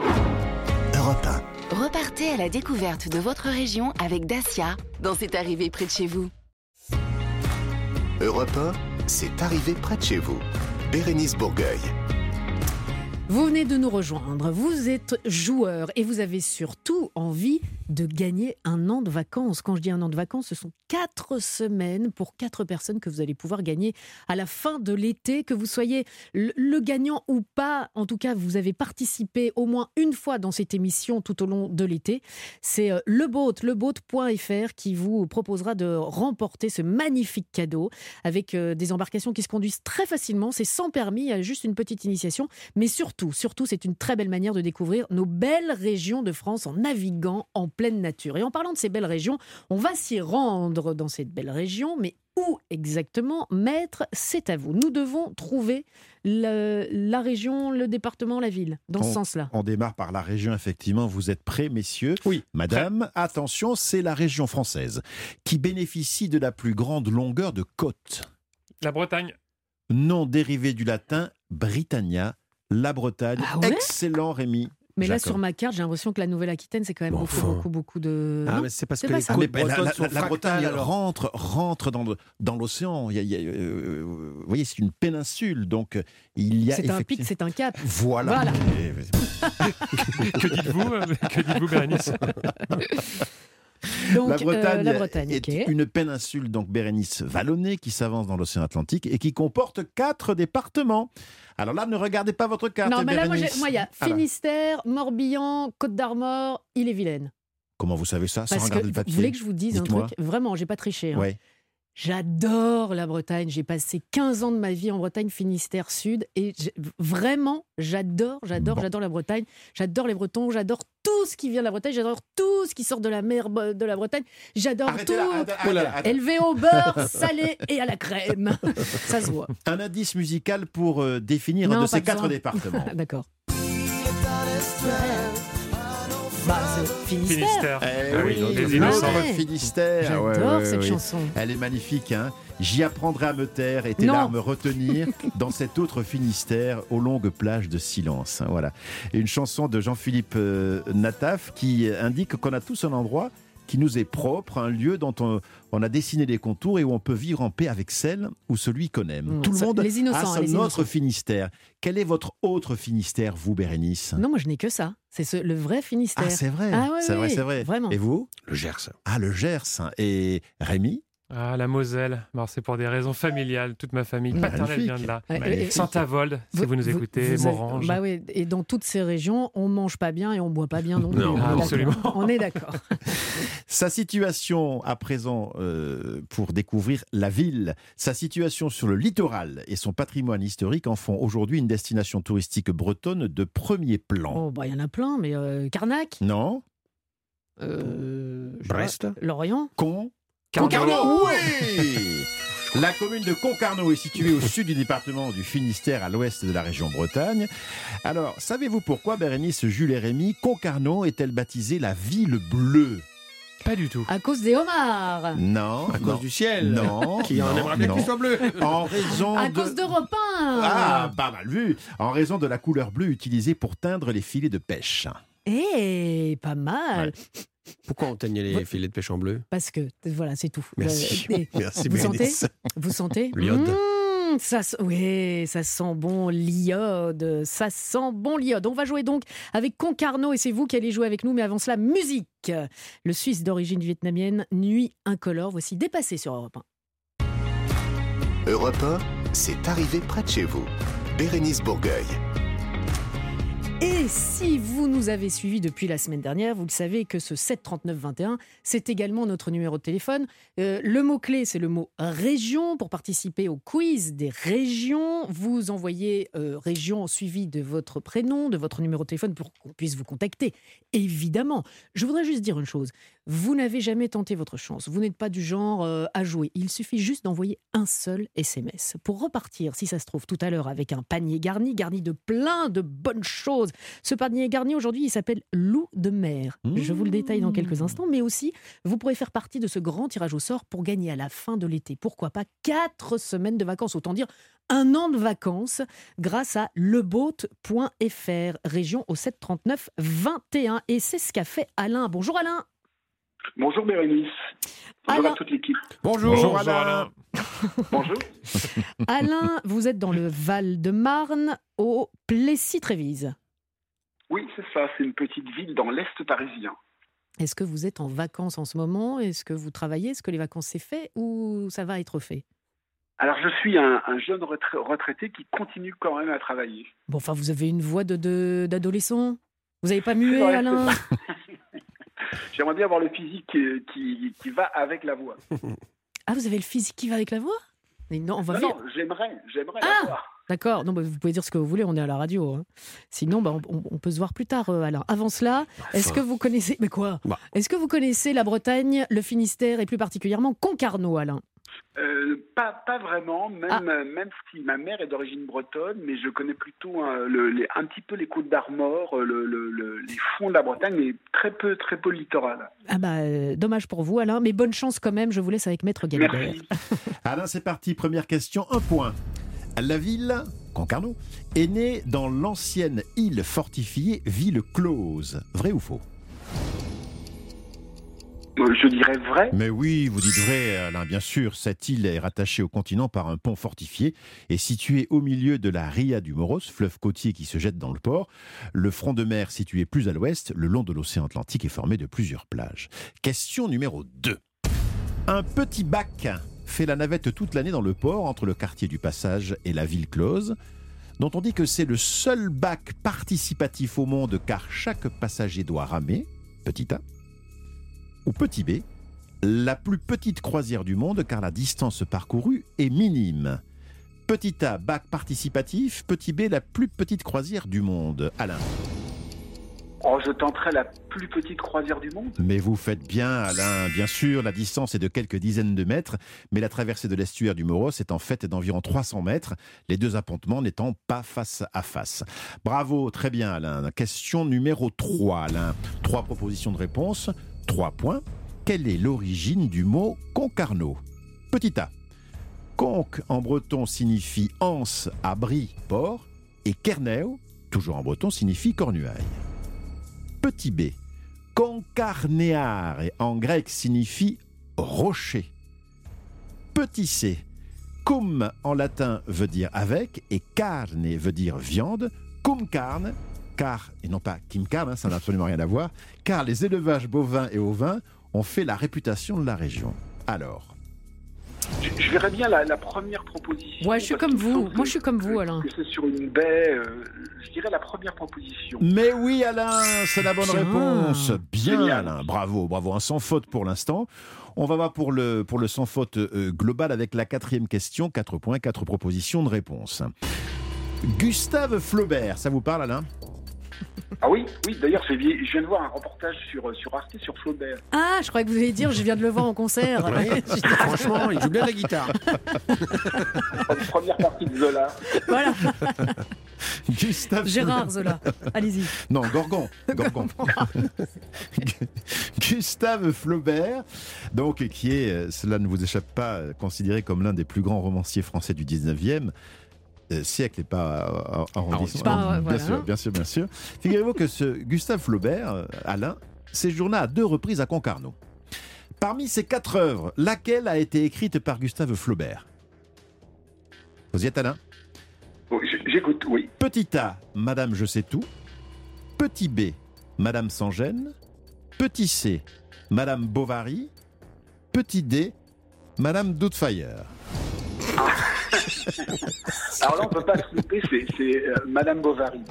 Europe 1. Repartez à la découverte de votre région avec Dacia dans cette arrivée près de chez vous. Europe 1, c'est arrivé près de chez vous. Bérénice Bourgueil. Vous venez de nous rejoindre, vous êtes joueur et vous avez surtout envie de gagner un an de vacances. Quand je dis un an de vacances, ce sont quatre semaines pour quatre personnes que vous allez pouvoir gagner à la fin de l'été, que vous soyez le, gagnant ou pas. En tout cas, vous avez participé au moins une fois dans cette émission tout au long de l'été. C'est euh, le boat, leboat.fr qui vous proposera de remporter ce magnifique cadeau avec euh, des embarcations qui se conduisent très facilement. C'est sans permis, il juste une petite initiation, mais surtout, surtout, c'est une très belle manière de découvrir nos belles régions de France en naviguant en pleine nature. Et en parlant de ces belles régions, on va s'y rendre dans cette belle région, mais où exactement Maître, c'est à vous. Nous devons trouver le- la région, le département, la ville, dans ce sens-là. On démarre par la région, effectivement. Vous êtes prêts, messieurs Oui. Madame, attention, c'est la région française qui bénéficie de la plus grande longueur de côte. La Bretagne. Nom dérivé du latin Britannia, la Bretagne. Ah ouais? Excellent, Rémi. Mais là, sur ma carte, j'ai l'impression que la Nouvelle-Aquitaine, c'est quand même beaucoup, enfin. beaucoup, beaucoup de. Ah, Non, mais c'est parce que les côtes bretonnes la, la- sont la fractales, Bretagne alors. rentre, rentre dans, le- dans l'océan. Il y a- il y a, euh, vous voyez, c'est une péninsule, donc il y a C'est un pic, c'est un cap. Voilà. Que dites-vous euh, Que dites-vous, Bérénice? Donc, la euh, Bretagne, la Bretagne, est une péninsule, donc Bérénice vallonnée, qui s'avance dans l'océan Atlantique et qui comporte quatre départements. Alors là, ne regardez pas votre carte. Non, mais là, moi, j'ai- Bérénice. moi, il y a Finistère, Morbihan, Côte d'Armor, Ille-et-Vilaine. comment vous savez ça sans Parce que regarder le vous papier voulez que je vous dise un truc Vraiment, j'ai pas triché. hein. Ouais. J'adore la Bretagne. J'ai passé 15 ans de ma vie en Bretagne, Finistère Sud. Et vraiment, j'adore, j'adore, j'adore la Bretagne. J'adore les Bretons. J'adore tout ce qui vient de la Bretagne. J'adore tout ce qui sort de la mer de la Bretagne. J'adore tout. là. Élevé au beurre, salé et à la crème. Ça se voit. Un indice musical pour euh, définir un de ces quatre départements. D'accord. Bah, Finistère. Finistère. Eh oui, oui. Finistère. J'adore cette chanson. Elle est magnifique. Hein J'y apprendrai à me taire et tes Non. larmes retenir dans cet autre Finistère aux longues plages de silence. Hein, Voilà. Et une chanson de Jean-Philippe euh, Nataf qui indique qu'on a tous un endroit qui nous est propre, un lieu dont on, on a dessiné les contours et où on peut vivre en paix avec celle ou celui qu'on aime. Mmh, Tout le monde les innocents, a hein, son les autre. Finistère. Quel est votre autre Finistère, vous, Bérénice? Non, moi, je n'ai que ça. C'est ce- le vrai Finistère. Ah, c'est vrai. Ah, ouais, c'est vrai, ouais, c'est vrai. Vraiment. Et vous? Le Gers. Ah, le Gers. Et Rémi? Ah, la Moselle. Alors, c'est pour des raisons familiales. Toute ma famille paternelle vient de là. Saint-Avold, si vous, nous écoutez, vous Morange. Bah oui, et dans toutes ces régions, on mange pas bien et on boit pas bien non plus. Non, On est ah, d'accord. absolument. On est d'accord. Sa situation à présent euh, pour découvrir la ville, sa situation sur le littoral et son patrimoine historique en font aujourd'hui une destination touristique bretonne de premier plan. Oh, bah, il y en a plein, mais euh, Carnac, Non? Euh, je sais Brest? Pas, Lorient? Con Concarneau. Oui La commune de Concarneau est située au sud du département du Finistère, à l'ouest de la région Bretagne. Alors, savez-vous pourquoi, Bérénice, Jules et Rémy, Concarneau est-elle baptisée la ville bleue? Pas du tout. À cause des homards. Non. À cause du ciel. Non. Qui en aimerait bien qu'il soit bleu. En raison À de... cause d'Europe 1. Ah, pas mal vu. En raison de la couleur bleue utilisée pour teindre les filets de pêche. Eh, pas mal. Pourquoi on teignait les filets de pêche en bleu? Parce que, voilà, c'est tout. Merci. Euh, et- Merci, vous Bérénice. sentez Vous sentez L'iode. Mmh, ça, oui, ça sent bon l'iode. Ça sent bon l'iode. On va jouer donc avec Concarneau et c'est vous qui allez jouer avec nous. Mais avant cela, musique. Le Suisse d'origine vietnamienne, Nuit incolore. Voici dépassé sur Europe 1. Europe 1, c'est arrivé près de chez vous. Bérénice Bourgueil. Et si vous nous avez suivis depuis la semaine dernière, vous le savez que ce 73921, c'est également notre numéro de téléphone. Euh, le mot-clé, c'est le mot région. Pour participer au quiz des régions, vous envoyez euh, région suivi de votre prénom, de votre numéro de téléphone pour qu'on puisse vous contacter. Évidemment. Je voudrais juste dire une chose. Vous n'avez jamais tenté votre chance. Vous n'êtes pas du genre euh, à jouer. Il suffit juste d'envoyer un seul SMS pour repartir, si ça se trouve, tout à l'heure avec un panier garni, garni de plein de bonnes choses. Ce panier garni, aujourd'hui, il s'appelle Loup de mer. Je vous le détaille dans quelques instants, mais aussi, vous pourrez faire partie de ce grand tirage au sort pour gagner à la fin de l'été, pourquoi pas, quatre semaines de vacances, autant dire un an de vacances, grâce à leboat.fr, région au 739 21. Et c'est ce qu'a fait Alain. Bonjour Alain. Bonjour Bérénice. Bonjour Alain. à toute l'équipe. Bonjour, Bonjour, Alain. Alain. Bonjour. Alain, vous êtes dans le Val-de-Marne, au Plessis-Trévise. Oui, c'est ça. C'est une petite ville dans l'Est parisien. Est-ce que vous êtes en vacances en ce moment? Est-ce que vous travaillez? Est-ce que les vacances c'est fait ou ça va être fait? Alors, je suis un, un jeune retra- retraité qui continue quand même à travailler. Bon, enfin, vous avez une voix de de- d'adolescent. Vous n'avez pas mué, vrai, Alain? J'aimerais bien avoir le physique qui, qui va avec la voix. Ah, vous avez le physique qui va avec la voix? Mais non, on va Non, non, j'aimerais, j'aimerais Ah. D'accord, non, bah, vous pouvez dire ce que vous voulez, on est à la radio. hein. Sinon, bah, on, peut se voir plus tard, euh, Alain. Avant cela, est-ce que vous connaissez. Mais quoi? Bah. Est-ce que vous connaissez la Bretagne, le Finistère et plus particulièrement Concarneau, Alain? Euh, pas, pas vraiment, même, Ah. euh, même si ma mère est d'origine bretonne, mais je connais plutôt hein, le- les- un petit peu les côtes d'Armor, euh, le- le- le- les fonds de la Bretagne, mais très peu, très peu le littoral. Ah bah, euh, dommage pour vous, Alain, mais bonne chance quand même. Je vous laisse avec Maître Galibert. Alain, c'est parti. Première question, un point. La ville, Concarneau, est née dans l'ancienne île fortifiée Ville Close. Vrai ou faux? Euh, Je dirais vrai. Mais oui, vous dites vrai, Alain, bien sûr. Cette île est rattachée au continent par un pont fortifié et située au milieu de la Ria du Moros, fleuve côtier qui se jette dans le port. Le front de mer situé plus à l'ouest, le long de l'océan Atlantique, est formé de plusieurs plages. Question numéro 2. Un petit bac fait la navette toute l'année dans le port entre le quartier du Passage et la ville close, dont on dit que c'est le seul bac participatif au monde car chaque passager doit ramer, petit A, ou petit B, la plus petite croisière du monde car la distance parcourue est minime. Petit A, bac participatif, petit B, la plus petite croisière du monde. Alain. Oh, je tenterai la plus petite croisière du monde. Mais vous faites bien, Alain. Bien sûr, la distance est de quelques dizaines de mètres, mais la traversée de l'estuaire du Moros est en fait d'environ 300 mètres, les deux appontements n'étant pas face à face. Bravo, très bien, Alain. Question numéro 3, Alain. Trois propositions de réponse, trois points. Quelle est l'origine du mot concarneau? Petit A. Conque en breton signifie anse, abri, port, et kerneo, toujours en breton, signifie cornuaille. Petit b. Concarneare en grec signifie rocher. Petit c. Cum en latin veut dire avec et carne veut dire viande. Cum carne, car, et non pas kim carne, hein, ça n'a absolument rien à voir, car les élevages bovins et ovins ont fait la réputation de la région. Alors, Je, je verrais bien la, la première proposition. Ouais, je suis comme vous. Moi, je suis comme vous, Alain. Que c'est sur une baie. euh, je dirais la première proposition. Mais oui, Alain, c'est la bonne Tiens. réponse. Bien, Génial. Alain. Bravo, bravo. Un sans faute pour l'instant. On va voir pour le, pour le sans faute euh, global avec la quatrième question. Quatre points, quatre propositions de réponse. Gustave Flaubert, ça vous parle, Alain? Ah oui, oui. D'ailleurs, je viens de voir un reportage sur, sur Arte sur Flaubert. Ah, je croyais que vous alliez dire, je viens de le voir en concert. Ouais. Franchement, il joue bien la guitare. Première partie de Zola. Voilà. Gustave Gérard Zola, allez-y. Non, Gorgon. Gorgon. Gustave Flaubert, donc qui est, euh, cela ne vous échappe pas, euh, considéré comme l'un des plus grands romanciers français du 19e euh, siècle et pas euh, arrondissement. Pas, euh, bien voilà. sûr, bien sûr, bien sûr. Figurez-vous que ce Gustave Flaubert, euh, Alain, séjourna à deux reprises à Concarneau. Parmi ces quatre œuvres, laquelle a été écrite par Gustave Flaubert? Vous y êtes, Alain? J'écoute, oui. Petit A, Madame Je sais tout. Petit B, Madame sans gêne. Petit C, Madame Bovary. Petit D, Madame Doubtfire. Alors là, on peut pas se louper, c'est c'est, euh, Madame Bovary.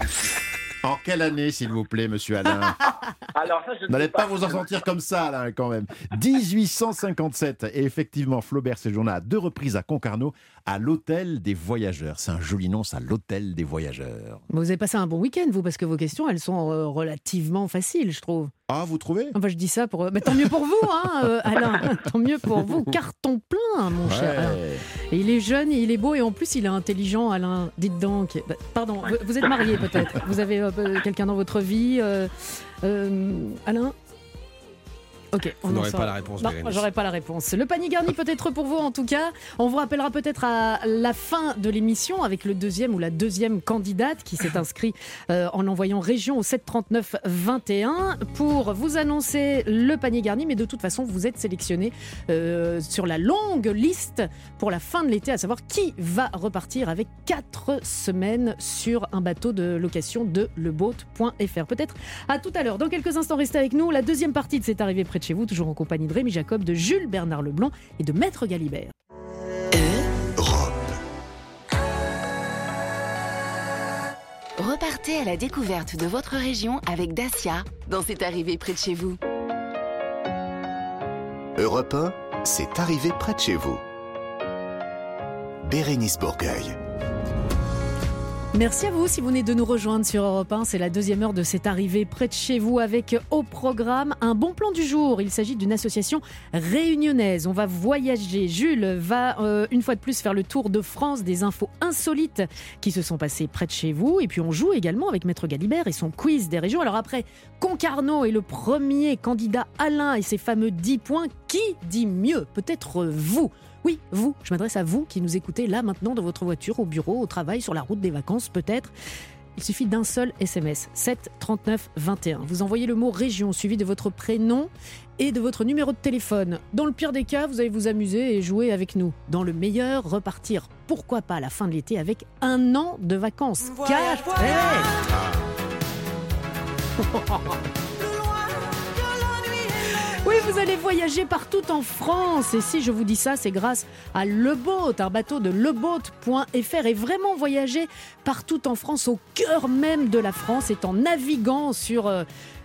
En quelle année, s'il vous plaît, monsieur Alain Alors ça, je Vous ne n'allez pas vous en sortir comme ça, Alain, quand même. 1857. Et effectivement, Flaubert séjourna à deux reprises à Concarneau, à l'Hôtel des Voyageurs. C'est un joli nom, ça, l'Hôtel des Voyageurs. Vous avez passé un bon week-end, vous, parce que vos questions, elles sont euh, relativement faciles, je trouve. Ah, vous trouvez? Enfin, je dis ça pour. Mais tant mieux pour vous, hein, euh, Alain. tant mieux pour vous. Carton plein, mon cher Alain. Et il est jeune, et il est beau, et en plus, il est intelligent, Alain. Dites donc. Bah, Pardon, vous, vous êtes marié peut-être Vous avez euh, euh, quelqu'un dans votre vie euh, euh, Alain? Ok, on sort. pas la réponse, Non, Bérénice. j'aurai pas la réponse. Le panier garni peut-être pour vous en tout cas. On vous rappellera peut-être à la fin de l'émission avec le deuxième ou la deuxième candidate qui s'est inscrit euh, en envoyant région au 739 21 pour vous annoncer le panier garni. Mais de toute façon, vous êtes sélectionné euh, sur la longue liste pour la fin de l'été, à savoir qui va repartir avec quatre semaines sur un bateau de location de leboat.fr. Peut-être à tout à l'heure. Dans quelques instants, restez avec nous. La deuxième partie de cette arrivée près de chez vous, toujours en compagnie de Rémi Jacob, de Jules Bernard Leblanc et de Maître Galibert. Repartez à la découverte de votre région avec Dacia dans C'est arrivé près de chez vous. Europe 1, c'est arrivé près de chez vous. Bérénice Bourgueil. Merci à vous si vous venez de nous rejoindre sur Europe 1. C'est la deuxième heure de cette arrivée près de chez vous avec au programme un bon plan du jour. Il s'agit d'une association réunionnaise. On va voyager. Jules va euh, une fois de plus faire le tour de France des infos insolites qui se sont passées près de chez vous. Et puis on joue également avec Maître Galibert et son quiz des régions. Alors après, Concarneau est le premier candidat Alain et ses fameux 10 points. Qui dit mieux? Peut-être vous. Oui, vous, je m'adresse à vous qui nous écoutez là maintenant dans votre voiture, au bureau, au travail, sur la route des vacances peut-être. Il suffit d'un seul SMS, 7 39 21. Vous envoyez le mot région suivi de votre prénom et de votre numéro de téléphone. Dans le pire des cas, vous allez vous amuser et jouer avec nous. Dans le meilleur, repartir, pourquoi pas à la fin de l'été avec un an de vacances. Quatre Oui, vous allez voyager partout en France. Et si je vous dis ça, c'est grâce à Leboat, un bateau de leboat.fr. Et vraiment voyager partout en France, au cœur même de la France, et en naviguant sur.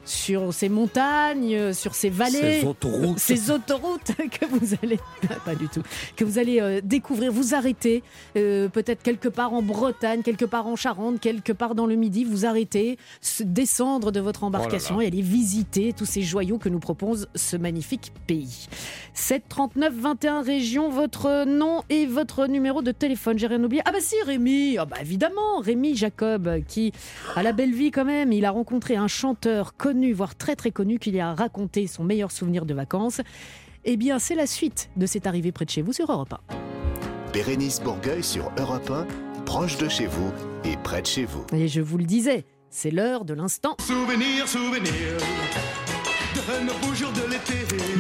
Sur ces montagnes, sur ces vallées, Ces autoroutes. ces autoroutes que vous allez, pas du tout, que vous allez euh, découvrir, vous arrêter, euh, peut-être quelque part en Bretagne, quelque part en Charente, quelque part dans le Midi, vous arrêter, se- descendre de votre embarcation Oh là là. et aller visiter tous ces joyaux que nous propose ce magnifique pays. 7 39 21 régions, votre nom et votre numéro de téléphone. J'ai rien oublié. Ah bah si, Rémi. Ah bah évidemment, Rémi Jacob, qui a la belle vie quand même. Il a rencontré un chanteur connu, voire très très connu, qui lui a raconté son meilleur souvenir de vacances. Eh bien, c'est la suite de cette arrivée près de chez vous sur Europe 1. Bérénice Bourgueil sur Europe 1, proche de chez vous et près de chez vous. Et je vous le disais, c'est l'heure de l'instant. Souvenir, souvenir de nos beaux jours de l'été.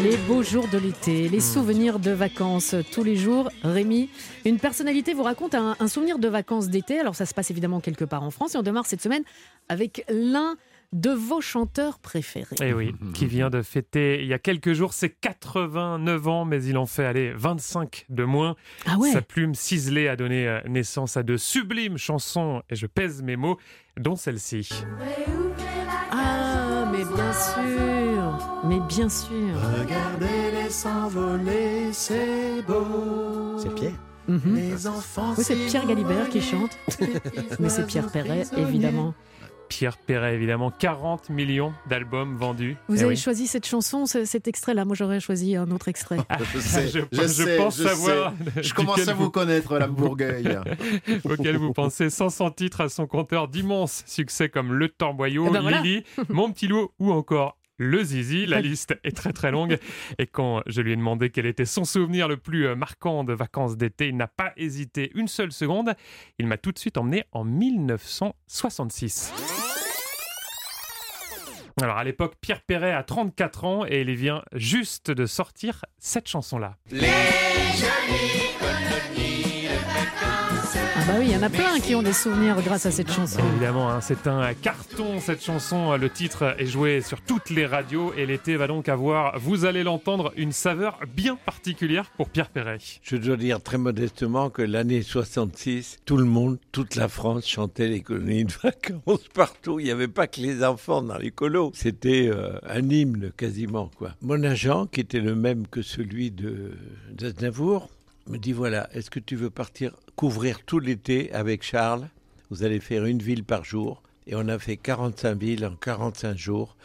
Les beaux jours de l'été, les souvenirs de vacances tous les jours. Rémi, une personnalité vous raconte un, un souvenir de vacances d'été. Alors ça se passe évidemment quelque part en France et on démarre cette semaine avec l'un de vos chanteurs préférés. Eh oui, qui vient de fêter il y a quelques jours ses 89 ans, mais il en fait aller 25 de moins. Ah ouais Sa plume ciselée a donné euh, naissance à de sublimes chansons, et je pèse mes mots, dont celle-ci. Ah, mais bien sûr, mais bien sûr. Regardez-les s'envoler, c'est beau. C'est Pierre. Les enfants. Oui, c'est Pierre Galibert qui chante, mais c'est Pierre Perret, évidemment. Pierre Perret, évidemment, 40 millions d'albums vendus. Vous Eh avez oui. choisi cette chanson, ce- cet extrait-là. Moi, j'aurais choisi un autre extrait. Je sais, je, je pense je savoir. sais. Je commence à vous connaître, la Bourgueil. auquel vous pensez 500 titres à son compteur d'immenses succès comme Le Torboyau, Eh ben voilà. Lily, Mon Petit Loup ou encore le Zizi. La liste est très très longue. Et quand je lui ai demandé quel était son souvenir le plus euh, marquant de vacances d'été, il n'a pas hésité une seule seconde. Il m'a tout de suite emmené en 1966. Alors à l'époque, Pierre Perret a 34 ans et il vient juste de sortir cette chanson-là. Ah bah oui, il y en a plein qui ont des souvenirs grâce à cette chanson. Évidemment, hein, c'est un carton cette chanson. Le titre est joué sur toutes les radios et l'été va donc avoir, vous allez l'entendre, une saveur bien particulière pour Pierre Perret. Je dois dire très modestement que l'année 66, tout le monde, toute la France chantait les colonies de vacances partout. Il n'y avait pas que les enfants dans les colos. C'était euh, un hymne quasiment, quoi. Mon agent, qui était le même que celui de d'Aznavour, me dit voilà, est-ce que tu veux partir couvrir tout l'été avec Charles? Vous allez faire une ville par jour. Et on a fait 45 villes en 45 jours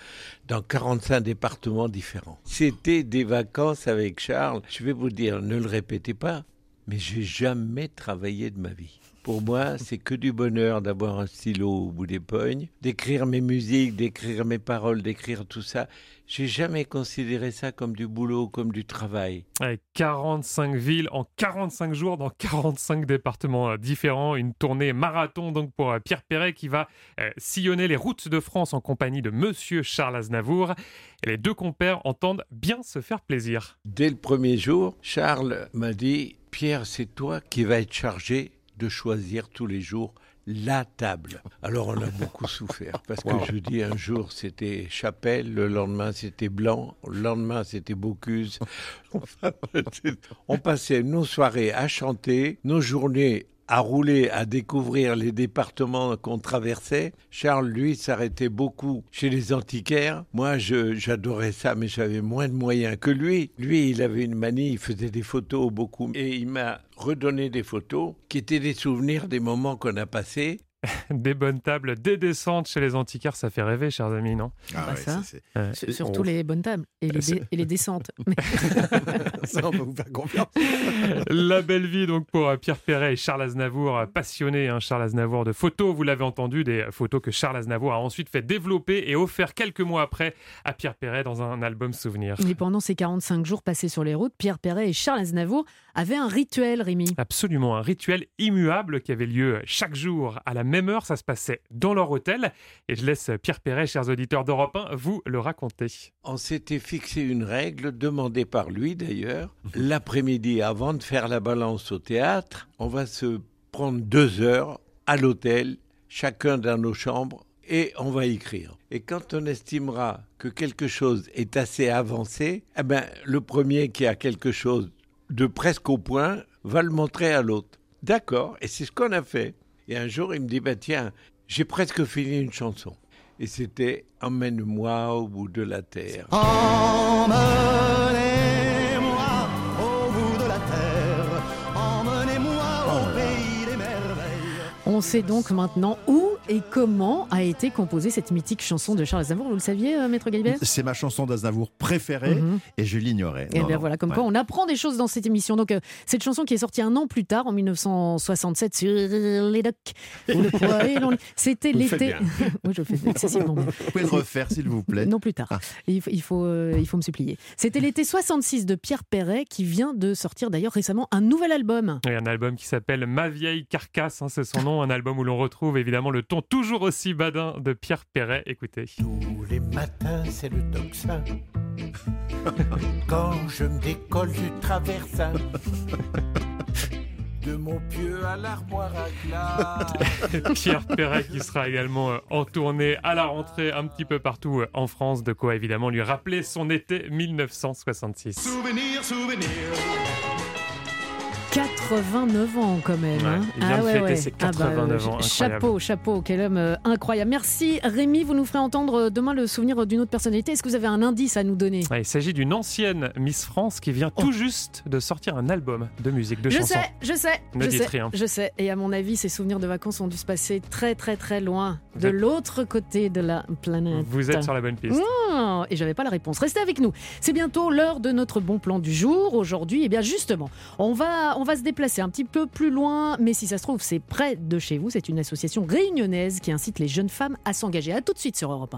dans 45 départements différents. C'était des vacances avec Charles. Je vais vous dire, ne le répétez pas, mais j'ai jamais travaillé de ma vie. Pour moi, c'est que du bonheur d'avoir un stylo au bout des pognes, d'écrire mes musiques, d'écrire mes paroles, d'écrire tout ça. J'ai jamais considéré ça comme du boulot, comme du travail. Avec 45 villes en 45 jours dans 45 départements euh, différents. Une tournée marathon donc pour euh, Pierre Perret qui va euh, sillonner les routes de France en compagnie de Monsieur Charles Aznavour. Et les deux compères entendent bien se faire plaisir. Dès le premier jour, Charles m'a dit Pierre, c'est toi qui vas être chargé de choisir tous les jours la table. Alors on a beaucoup souffert parce que Wow. je dis un jour c'était Chapelle, le lendemain c'était Blanc, le lendemain c'était Bocuse. Enfin, on passait nos soirées à chanter, nos journées à rouler, à découvrir les départements qu'on traversait. Charles, lui, s'arrêtait beaucoup chez les antiquaires. Moi, j'adorais ça, mais j'avais moins de moyens que lui. Lui, il avait une manie, il faisait des photos beaucoup. Et il m'a redonné des photos qui étaient des souvenirs des moments qu'on a passés. Des bonnes tables, des descentes chez les antiquaires, ça fait rêver, chers amis, non? Ah Bah, ça. Sur- Surtout les bonnes tables et les, dé- et les descentes. Ça, on peut vous faire confiance. La belle vie donc pour euh, Pierre Perret et Charles Aznavour, euh, passionné hein, Charles Aznavour de photos, vous l'avez entendu, des photos que Charles Aznavour a ensuite fait développer et offert quelques mois après à Pierre Perret dans un album souvenir. Et pendant ces 45 jours passés sur les routes, Pierre Perret et Charles Aznavour avaient un rituel, Rémi. Absolument, un rituel immuable qui avait lieu chaque jour à la même heure. Ça se passait dans leur hôtel. Et je laisse Pierre Perret, chers auditeurs d'Europe 1, vous le raconter. On s'était fixé une règle, demandée par lui d'ailleurs. L'après-midi, avant de faire la balance au théâtre, on va se prendre deux heures à l'hôtel, chacun dans nos chambres, et on va écrire. Et quand on estimera que quelque chose est assez avancé, eh ben, le premier qui a quelque chose de presque au point va le montrer à l'autre. D'accord, et c'est ce qu'on a fait. Et un jour, il me dit, bah, tiens, j'ai presque fini une chanson. Et c'était Emmène-moi au bout de la terre. Emmenez-moi au bout de la terre, emmenez-moi au pays des merveilles. On sait donc maintenant où et comment a été composée cette mythique chanson de Charles Aznavour. Vous le saviez, euh, Maître Galibert C'est ma chanson d'Aznavour préférée Mhm. et je l'ignorais. Et Non, bien non. voilà, comme Ouais. quoi on apprend des choses dans cette émission. Donc, euh, cette chanson qui est sortie un an plus tard, en 1967, sur les docks. C'était l'été. oui, je fais excessivement bien. Vous pouvez le refaire, s'il vous plaît. Non, plus tard. Il, faut, il, faut, euh, il faut me supplier. C'était l'été 66 de Pierre Perret, qui vient de sortir d'ailleurs récemment un nouvel album. Et un album qui s'appelle Ma vieille carcasse, hein, c'est son nom, un album où l'on retrouve évidemment le ton toujours aussi badin de Pierre Perret. Écoutez. Tous les matins, c'est le tocsin. Quand je me décolle du traversin. De mon pieu à l'armoire à glace. Pierre Perret qui sera également euh, en tournée à la rentrée un petit peu partout euh, en France, de quoi évidemment lui rappeler son été 1966. Souvenir, souvenir. 89 ans quand même. Ouais, hein. il vient de fêter ses 89 ans, Chapeau, chapeau, quel homme euh, incroyable. Merci Rémi, vous nous ferez entendre euh, demain le souvenir d'une autre personnalité. Est-ce que vous avez un indice à nous donner? Ouais, il s'agit d'une ancienne Miss France qui vient tout juste de sortir un album de musique, de Oh. je chansons. sais, je sais, Ne je dites sais, rien. je sais. Et à mon avis, ces souvenirs de vacances ont dû se passer très très très loin, Vous de êtes- l'autre côté de la planète. Vous êtes sur la bonne piste. Oh, et j'avais pas la réponse. Restez avec nous. C'est bientôt l'heure de notre bon plan du jour. Aujourd'hui, eh bien justement, on va, on va se déplacer un petit peu plus loin, mais si ça se trouve, c'est près de chez vous. C'est une association réunionnaise qui incite les jeunes femmes à s'engager. À tout de suite sur Europe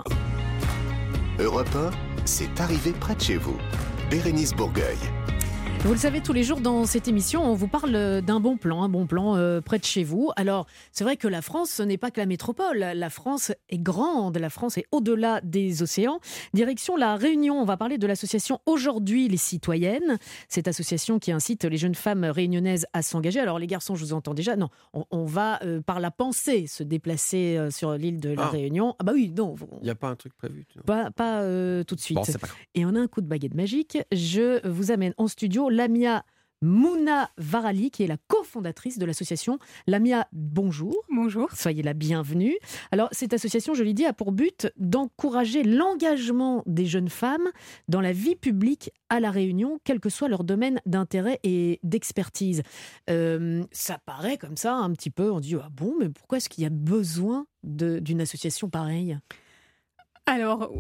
1. Europe 1, c'est arrivé près de chez vous. Bérénice Bourgueil. Vous le savez, tous les jours dans cette émission, on vous parle d'un bon plan, un bon plan euh, près de chez vous. Alors, c'est vrai que la France, ce n'est pas que la métropole. La France est grande, la France est au-delà des océans. Direction la Réunion, on va parler de l'association Aujourd'hui les citoyennes. Cette association qui incite les jeunes femmes réunionnaises à s'engager. Alors, les garçons, je vous entends déjà. Non, on, on va euh, par la pensée se déplacer euh, sur l'île de la Ah. Réunion. Ah bah oui, non. Il n'y a pas un truc prévu. pas, pas euh, tout de suite. Bon, pas. Et on a un coup de baguette magique. Je vous amène en studio Lamia Mouna Varali, qui est la cofondatrice de l'association. Lamia, bonjour. Bonjour. Soyez la bienvenue. Alors, cette association, je l'ai dit, a pour but d'encourager l'engagement des jeunes femmes dans la vie publique à La Réunion, quel que soit leur domaine d'intérêt et d'expertise. Euh, ça paraît comme ça un petit peu, on dit, ah bon, mais pourquoi est-ce qu'il y a besoin d'une association pareille? Alors,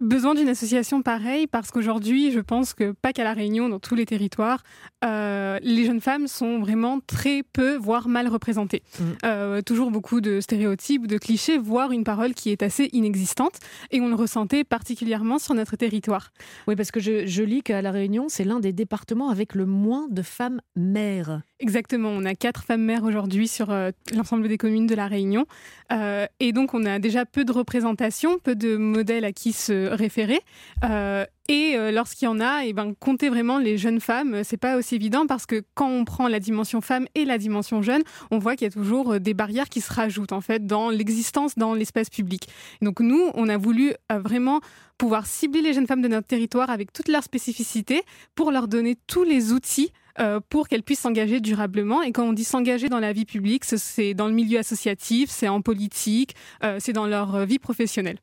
besoin d'une association pareille parce qu'aujourd'hui, je pense que pas qu'à La Réunion, dans tous les territoires, euh, les jeunes femmes sont vraiment très peu, voire mal représentées. Euh, toujours beaucoup de stéréotypes, de clichés, voire une parole qui est assez inexistante. Et on le ressentait particulièrement sur notre territoire. Oui, parce que je, je lis qu'à La Réunion, c'est l'un des départements avec le moins de femmes mères. Exactement, on a quatre femmes mères aujourd'hui sur euh, l'ensemble des communes de la Réunion. Euh, et donc on a déjà peu de représentation, peu de modèles à qui se référer. Euh, et lorsqu'il y en a, et ben, compter vraiment les jeunes femmes, c'est pas aussi évident parce que quand on prend la dimension femme et la dimension jeune, on voit qu'il y a toujours des barrières qui se rajoutent en fait dans l'existence dans l'espace public. Donc nous, on a voulu vraiment pouvoir cibler les jeunes femmes de notre territoire avec toutes leurs spécificités pour leur donner tous les outils euh, pour qu'elles puissent s'engager durablement. Et quand on dit s'engager dans la vie publique, ce- c'est dans le milieu associatif, c'est en politique, euh, c'est dans leur euh, vie professionnelle.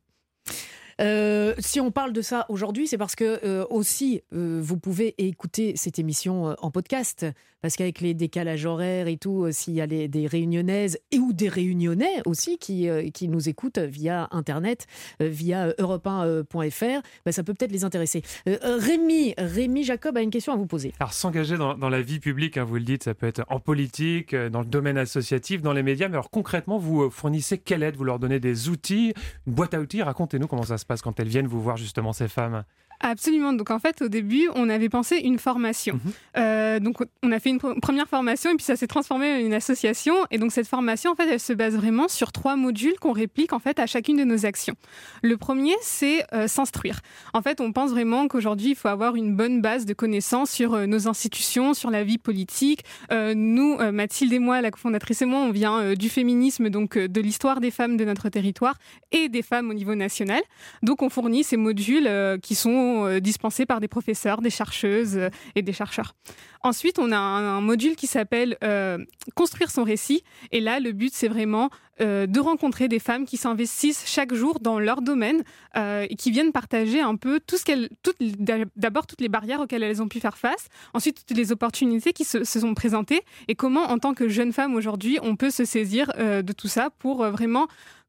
Si on parle de ça aujourd'hui, c'est parce que aussi vous pouvez écouter cette émission en podcast, parce qu'avec les décalages horaires et tout, euh, s'il y a des réunionnaises et ou des réunionnais aussi qui, euh, qui nous écoutent via internet, euh, via europe1.fr, bah, ça peut peut-être les intéresser. Rémi, Rémi Jacob a une question à vous poser. Alors s'engager dans, la vie publique, hein, vous le dites, ça peut être en politique, dans le domaine associatif, dans les médias. Mais alors concrètement, vous fournissez quelle aide? Vous leur donnez des outils, une boîte à outils? Racontez-nous comment ça se passe quand elles viennent vous voir justement ces femmes. Absolument. Donc en fait, au début, on avait pensé une formation. Euh, donc on a fait une pr- première formation et puis ça s'est transformé en une association. Et donc cette formation, en fait, elle se base vraiment sur trois modules qu'on réplique en fait à chacune de nos actions. Le premier, c'est euh, s'instruire. En fait, on pense vraiment qu'aujourd'hui, il faut avoir une bonne base de connaissances sur euh, nos institutions, sur la vie politique. Nous, Mathilde et moi, la cofondatrice et moi, on vient du féminisme, donc de l'histoire des femmes de notre territoire et des femmes au niveau national. Donc on fournit ces modules qui sont euh, dispensés par des professeurs, des chercheuses euh, et des chercheurs. Ensuite, on a un, module qui s'appelle euh, Construire son récit. Et là, le but, c'est vraiment de rencontrer des femmes qui s'investissent chaque jour dans leur domaine et qui viennent partager un peu tout ce qu'elles, d'abord toutes les barrières auxquelles elles ont pu faire face, ensuite toutes les opportunités qui se, se sont présentées et comment, en tant que jeune femme aujourd'hui, on peut se saisir de tout ça pour vraiment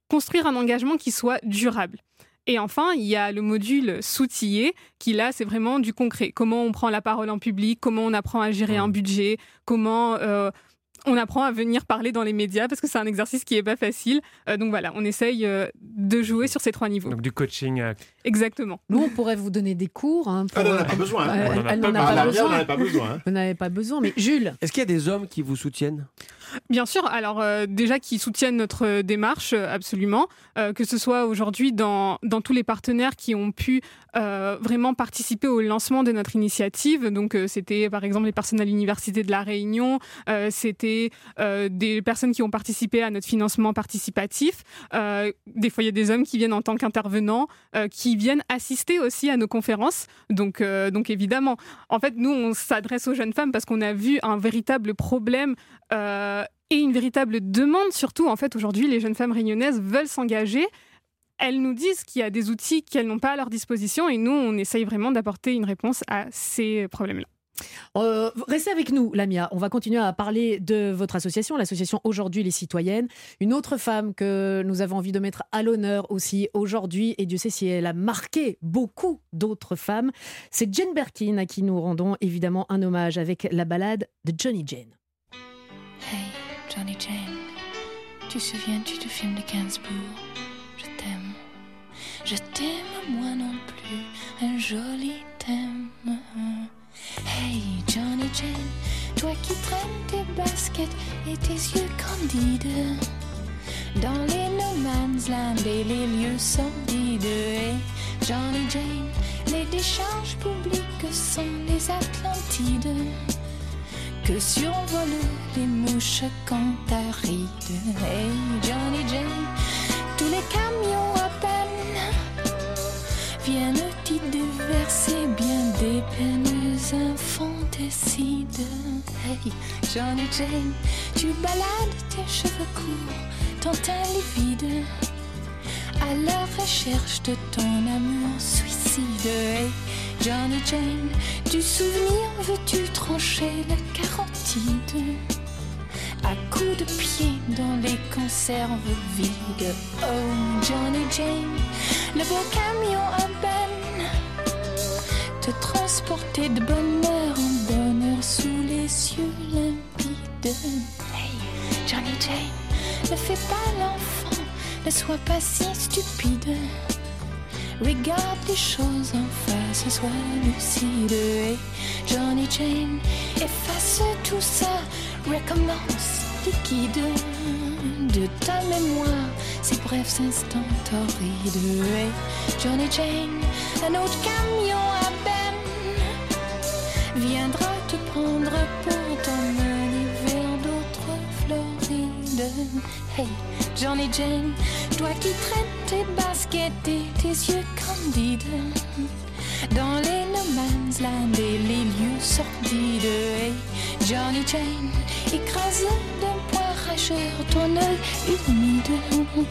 construire un engagement qui soit durable. Et enfin, il y a le module s'outiller, qui là, c'est vraiment du concret. Comment on prend la parole en public, comment on apprend à gérer un budget, comment euh, on apprend à venir parler dans les médias, parce que c'est un exercice qui est pas facile. Euh, donc voilà, on essaye euh, de jouer sur ces trois niveaux. Donc du coaching. euh, Exactement. Nous, on pourrait vous donner des cours. hein, pour- Elle en a pas besoin, hein. Elle pas n'en a besoin. pas besoin. on en a pas besoin, hein. Vous n'avez pas besoin, mais Jules. Est-ce qu'il y a des hommes qui vous soutiennent? Bien sûr, alors euh, déjà qui soutiennent notre euh, démarche, euh, absolument, que ce soit aujourd'hui dans, dans tous les partenaires qui ont pu vraiment participer au lancement de notre initiative. Donc c'était par exemple les personnes à l'Université de La Réunion, c'était des personnes qui ont participé à notre financement participatif. Des fois il y a des hommes qui viennent en tant qu'intervenants, qui viennent assister aussi à nos conférences. Donc, donc évidemment, en fait nous on s'adresse aux jeunes femmes parce qu'on a vu un véritable problème euh, et une véritable demande surtout. En fait, aujourd'hui, les jeunes femmes réunionnaises veulent s'engager. Elles nous disent qu'il y a des outils qu'elles n'ont pas à leur disposition et nous, on essaye vraiment d'apporter une réponse à ces problèmes-là. Euh, restez avec nous, Lamia. On va continuer à parler de votre association, l'association Aujourd'hui les Citoyennes. Une autre femme que nous avons envie de mettre à l'honneur aussi aujourd'hui, et Dieu sait si elle a marqué beaucoup d'autres femmes, c'est Jane Birkin à qui nous rendons évidemment un hommage avec la balade de Johnny Jane. Johnny Jane, tu souviens-tu du film de Gainsbourg Je t'aime. Je t'aime, moi non plus, un joli thème. Hey, Johnny Jane, toi qui traînes tes baskets et tes yeux candides dans les no man's land et les lieux sordides. Hey, Johnny Jane, les décharges publiques sont les Atlantides que survolent les mouches cantarides. Hey Johnny Jane, tous les camions à peine viennent y déverser bien des peines infanticides. Hey Johnny Jane, tu balades tes cheveux courts, ton teint livide, à la recherche de ton amour suicide. Johnny Jane, du souvenir veux-tu trancher la carotide à coups de pied dans les conserves vides. Oh Johnny Jane, le beau camion à peine te transporter de bonheur en bonheur sous les cieux limpides. Hey Johnny Jane, ne fais pas l'enfant, ne sois pas si stupide. Regarde les choses en face, sois lucide. Hey, Johnny Jane, efface tout ça, recommence liquide de ta mémoire ces brefs instants torrides. Hey, Johnny Jane, un autre camion à peine viendra te prendre pour t'emmener vers d'autres Florides. Johnny Jane, toi qui traites tes baskets et tes yeux candides dans les no man's land et les lieux sordides. Hey, Johnny Jane, écrase d'un poing rageur ton œil humide.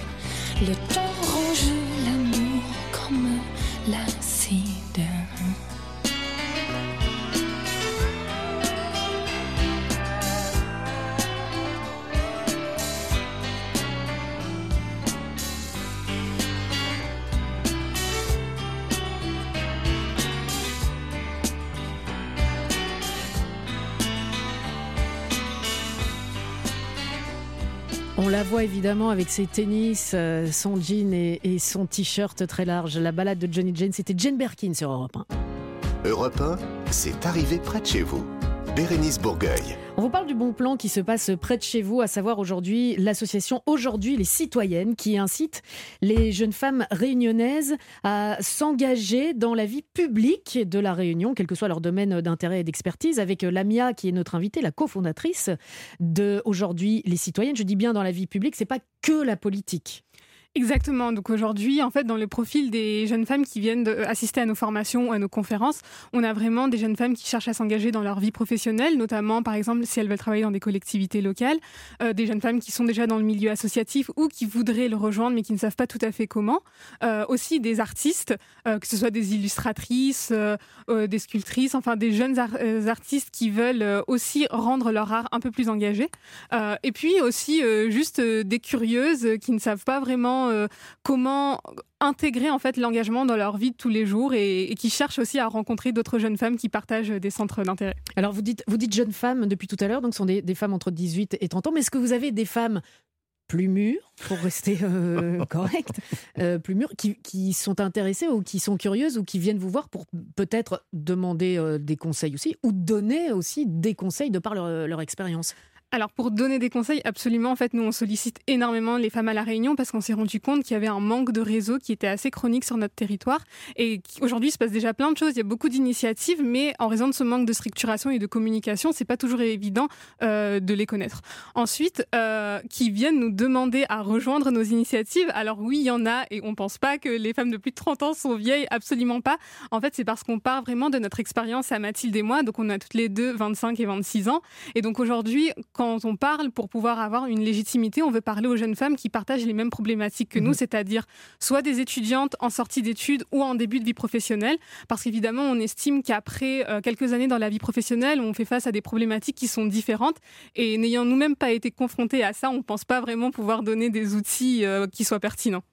Voit évidemment avec ses tennis, euh, son jean et, son t-shirt très large. La balade de Johnny Jane, c'était Jane Birkin sur Europe 1. Europe 1, c'est arrivé près de chez vous. Bérénice Bourgueil. On vous parle du bon plan qui se passe près de chez vous, à savoir aujourd'hui l'association Aujourd'hui les citoyennes qui incite les jeunes femmes réunionnaises à s'engager dans la vie publique de la Réunion, quel que soit leur domaine d'intérêt et d'expertise, avec Lamia qui est notre invitée, la cofondatrice de Aujourd'hui les citoyennes. Je dis bien dans la vie publique, c'est pas que la politique. Exactement. Donc aujourd'hui, en fait, dans le profil des jeunes femmes qui viennent de- assister à nos formations ou à nos conférences, on a vraiment des jeunes femmes qui cherchent à s'engager dans leur vie professionnelle, notamment, par exemple, si elles veulent travailler dans des collectivités locales, euh, des jeunes femmes qui sont déjà dans le milieu associatif ou qui voudraient le rejoindre mais qui ne savent pas tout à fait comment. Euh, aussi des artistes, euh, que ce soit des illustratrices, euh, euh, des sculptrices, enfin des jeunes ar- euh, artistes qui veulent euh, aussi rendre leur art un peu plus engagé. Euh, et puis aussi euh, juste euh, des curieuses qui ne savent pas vraiment euh, comment intégrer en fait l'engagement dans leur vie de tous les jours et, et qui cherchent aussi à rencontrer d'autres jeunes femmes qui partagent des centres d'intérêt. Alors vous dites, vous dites jeunes femmes depuis tout à l'heure, donc ce sont des, des femmes entre 18 et 30 ans, mais est-ce que vous avez des femmes plus mûres, pour rester euh, correct, euh, plus mûres, qui, qui sont intéressées ou qui sont curieuses ou qui viennent vous voir pour peut-être demander euh, des conseils aussi ou donner aussi des conseils de par leur, leur expérience? Alors pour donner des conseils, absolument. En fait, nous on sollicite énormément les femmes à la Réunion parce qu'on s'est rendu compte qu'il y avait un manque de réseau qui était assez chronique sur notre territoire et aujourd'hui il se passe déjà plein de choses. Il y a beaucoup d'initiatives, mais en raison de ce manque de structuration et de communication, c'est pas toujours évident euh, de les connaître. Ensuite, euh, qui viennent nous demander à rejoindre nos initiatives. Alors oui, il y en a et on pense pas que les femmes de plus de 30 ans sont vieilles, absolument pas. En fait, c'est parce qu'on part vraiment de notre expérience à Mathilde et moi. Donc on a toutes les deux 25 et 26 ans. Et donc aujourd'hui, quand on parle pour pouvoir avoir une légitimité, on veut parler aux jeunes femmes qui partagent les mêmes problématiques que nous, c'est-à-dire soit des étudiantes en sortie d'études ou en début de vie professionnelle. Parce qu'évidemment, on estime qu'après euh, quelques années dans la vie professionnelle, on fait face à des problématiques qui sont différentes. Et n'ayant nous-mêmes pas été confrontés à ça, on ne pense pas vraiment pouvoir donner des outils euh, qui soient pertinents.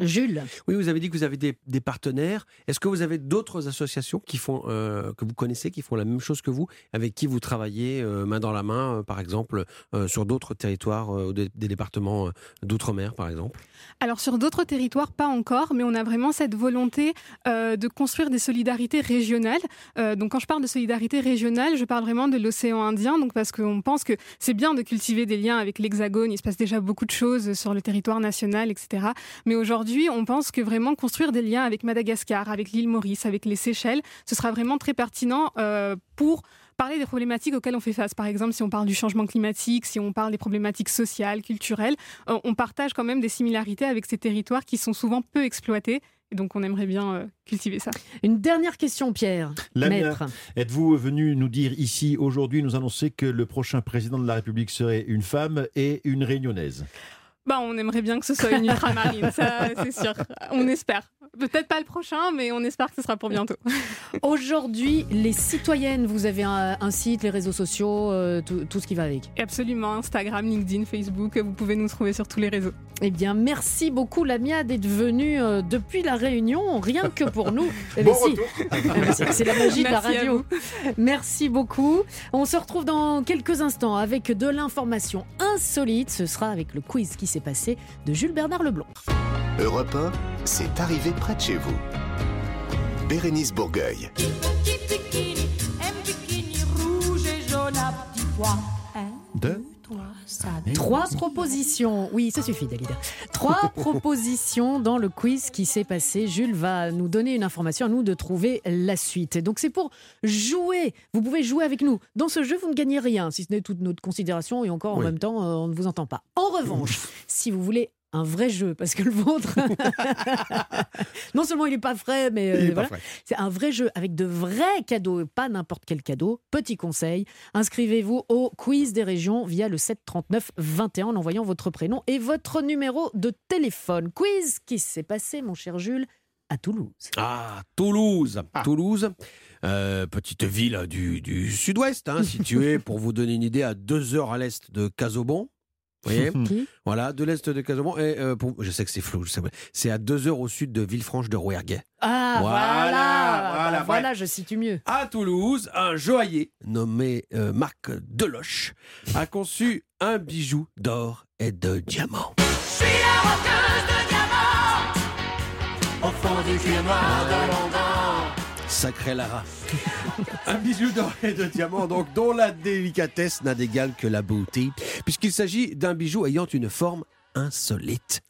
Jules Oui, vous avez dit que vous avez des, des partenaires. Est-ce que vous avez d'autres associations qui font, euh, que vous connaissez, qui font la même chose que vous, avec qui vous travaillez euh, main dans la main, euh, par exemple, euh, sur d'autres territoires, euh, ou des, des départements euh, d'outre-mer, par exemple? Alors sur d'autres territoires, pas encore, mais on a vraiment cette volonté euh, de construire des solidarités régionales. Euh, donc quand je parle de solidarité régionale, je parle vraiment de l'océan Indien, donc parce qu'on pense que c'est bien de cultiver des liens avec l'Hexagone, il se passe déjà beaucoup de choses sur le territoire national, etc. Mais aujourd'hui, on pense que vraiment construire des liens avec Madagascar, avec l'île Maurice, avec les Seychelles, ce sera vraiment très pertinent euh, pour parler des problématiques auxquelles on fait face. Par exemple, si on parle du changement climatique, si on parle des problématiques sociales, culturelles, euh, on partage quand même des similarités avec ces territoires qui sont souvent peu exploités. Et donc, on aimerait bien euh, cultiver ça. Une dernière question, Pierre. Lamia, Maître. êtes-vous venu nous dire ici aujourd'hui, nous annoncer que le prochain président de la République serait une femme et une réunionnaise? Bah, on aimerait bien que ce soit une ultramarine, ça, c'est sûr. On espère. Peut-être pas le prochain, mais on espère que ce sera pour bientôt. Aujourd'hui, les citoyennes, vous avez un, un site, les réseaux sociaux, euh, tout, tout ce qui va avec. Absolument, Instagram, LinkedIn, Facebook, vous pouvez nous trouver sur tous les réseaux. Eh bien, merci beaucoup, Lamia, d'être venue euh, depuis la Réunion, rien que pour nous. Eh bien, Bon si. retour. Eh bien, c'est- C'est la magie de la radio. Merci beaucoup. On se retrouve dans quelques instants avec de l'information insolite. Ce sera avec le quiz qui s'est passé de Jules Bernard Leblond. Europe 1, c'est arrivé près de chez vous. Bérénice Bourgueil. rouge et jaune à petits pois. De Trois propositions. Oui, ça suffit, Dalida. Trois propositions dans le quiz qui s'est passé. Jules va nous donner une information à nous de trouver la suite. Donc c'est pour jouer. Vous pouvez jouer avec nous. Dans ce jeu, vous ne gagnez rien, si ce n'est toute notre considération et encore en Oui. même temps, euh, on ne vous entend pas. En revanche, si vous voulez un vrai jeu, parce que le vôtre, non seulement il n'est pas frais, mais euh, voilà. c'est un vrai jeu avec de vrais cadeaux, pas n'importe quel cadeau. Petit conseil, inscrivez-vous au quiz des régions via le 739 21 en envoyant votre prénom et votre numéro de téléphone. Quiz qui s'est passé, mon cher Jules, à Toulouse. Ah, Toulouse. Toulouse, euh, petite ville du, du sud-ouest, hein, située, pour vous donner une idée, à deux heures à l'est de Casobon. Vous voyez Voilà, de l'est de Casobon. Et euh, pour- je sais que c'est flou, je sais pas. c'est à deux heures au sud de Villefranche de Rouerguet. Ah, voilà, Voilà, voilà, Bah, voilà, je situe mieux. À Toulouse, un joaillier nommé euh, Marc Deloche a conçu un bijou d'or et de diamants. Je suis la roqueuse de diamants. Au fond du cuir noir de Londres. Sacré Lara. un bijou d'or et de diamants, donc dont la délicatesse n'a d'égal que la beauté, puisqu'il s'agit d'un bijou ayant une forme insolite.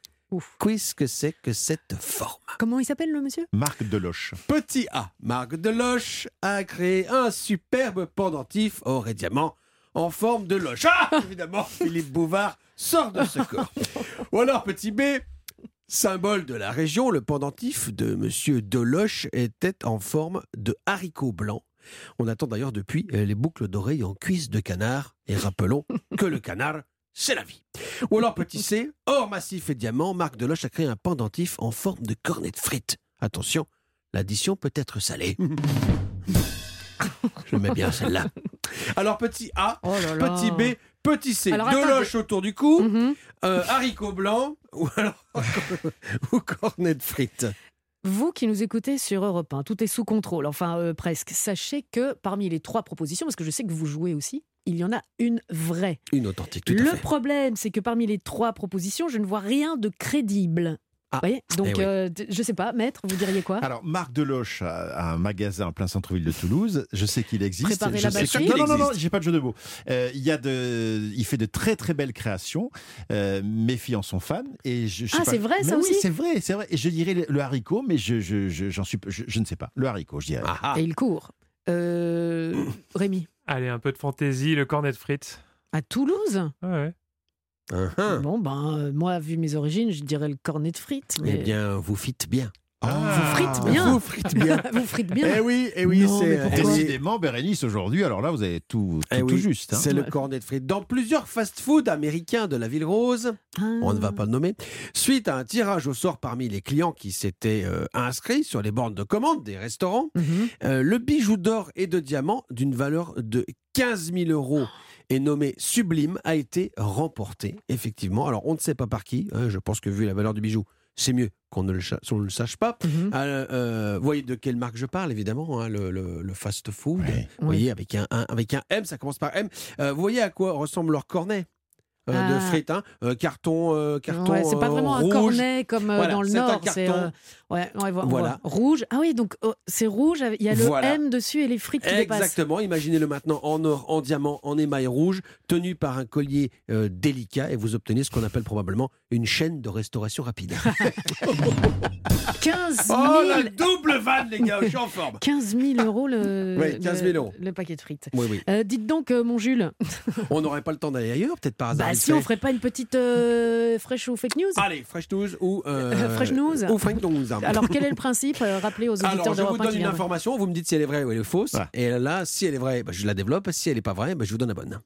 Qu'est-ce que c'est que cette forme? Comment il s'appelle le monsieur? Marc Deloche. Petit A, Marc Deloche a créé un superbe pendentif or et diamant en forme de loche. Ah Évidemment, Philippe Bouvard sort de ce corps. Ou alors, petit B, symbole de la région, le pendentif de Monsieur Deloche était en forme de haricot blanc. On attend d'ailleurs depuis euh, les boucles d'oreilles en cuisse de canard. Et rappelons que le canard, c'est la vie. Ou alors, petit C, or massif et diamant, Marc Deloche a créé un pendentif en forme de cornet de frites. Attention, l'addition peut être salée. Je mets bien celle-là. Alors, petit A, Oh là là. petit B, petit C. Alors, Deloche attendez. autour du cou, Mhm. euh, haricot blanc ou alors ou cornet de frites. Vous qui nous écoutez sur Europe 1, tout est sous contrôle, enfin euh, presque. Sachez que parmi les trois propositions, parce que je sais que vous jouez aussi, il y en a une vraie. Une authentique, tout à Le fait. problème, c'est que parmi les trois propositions, je ne vois rien de crédible. Voyez Donc, Eh oui. euh, je sais pas, maître, vous diriez quoi Alors, Marc Deloche a, a un magasin en plein centre-ville de Toulouse. Je sais qu'il existe. Préparer Je la sais- batterie Non, non, non, non, j'ai pas de jeu de mots. Euh, il, y a de, il fait de très, très belles créations. Euh, mes filles en sont fans. Et je, je sais Ah, c'est vrai, Mais ça oui, aussi c'est vrai, c'est vrai. Et je dirais le, le haricot, mais je, je, je- j'en suis, je, je ne sais pas. Le haricot, je dirais. Et il court. Euh, Rémi Allez, un peu de fantaisie, le cornet de frites. À Toulouse? Ouais. Bon, ben, euh, moi, vu mes origines, je dirais le cornet de frites. Eh mais- bien, vous fites bien. vous frites bien Vous frites bien. Vous frites bien Eh oui, eh oui, Non, c'est pourquoi Décidément, Bérénice, aujourd'hui, alors là, vous avez tout, tout, Eh tout oui, juste. hein. C'est le cornet de frites. Dans plusieurs fast-food américains de la ville rose, on ne va pas le nommer, suite à un tirage au sort parmi les clients qui s'étaient euh, inscrits sur les bornes de commande des restaurants, euh, le bijou d'or et de diamant d'une valeur de 15 000 euros et nommé Sublime a été remporté, effectivement. Alors, on ne sait pas par qui. hein, je pense que vu la valeur du bijou, c'est mieux qu'on ne le, cha- on ne le sache pas. Euh, euh, vous voyez de quelle marque je parle, évidemment, hein, le, le- le fast-food. Vous voyez, avec un, un- avec un M, ça commence par M. Euh, vous voyez à quoi ressemble leur cornet de Ah. frites, hein, carton, carton Ouais, c'est pas vraiment un cornet comme Voilà, dans le c'est un Nord. C'est carton. Ouais, on voit- on Voilà. voit. rouge. Ah oui, donc oh, c'est rouge. Il y a le Voilà. M dessus et les frites qui. Exactement, imaginez-le maintenant en or, en diamant, en émail rouge, tenu par un collier euh, délicat, et vous obtenez ce qu'on appelle probablement une chaîne de restauration rapide. 15 000 Oh, la double vanne, les gars, je suis en forme. 15 000 euros le, Oui, 15 000 le- euros. le paquet de frites. Oui, oui. Euh, dites donc, euh, mon Jules, On n'aurait pas le temps d'aller ailleurs, peut-être par hasard. bah, si on fait. ferait pas une petite fresh ou fake news Allez, Fresh News ou. Fresh News Ou Fresh News. Alors, quel est le principe Euh, Rappelez aux auditeurs Alors, je vous 1 donne une information, vous me dites si elle est vraie ou elle est fausse. Et là, si elle est vraie, bah, je la développe. Si elle n'est pas vraie, bah, je vous donne la bonne.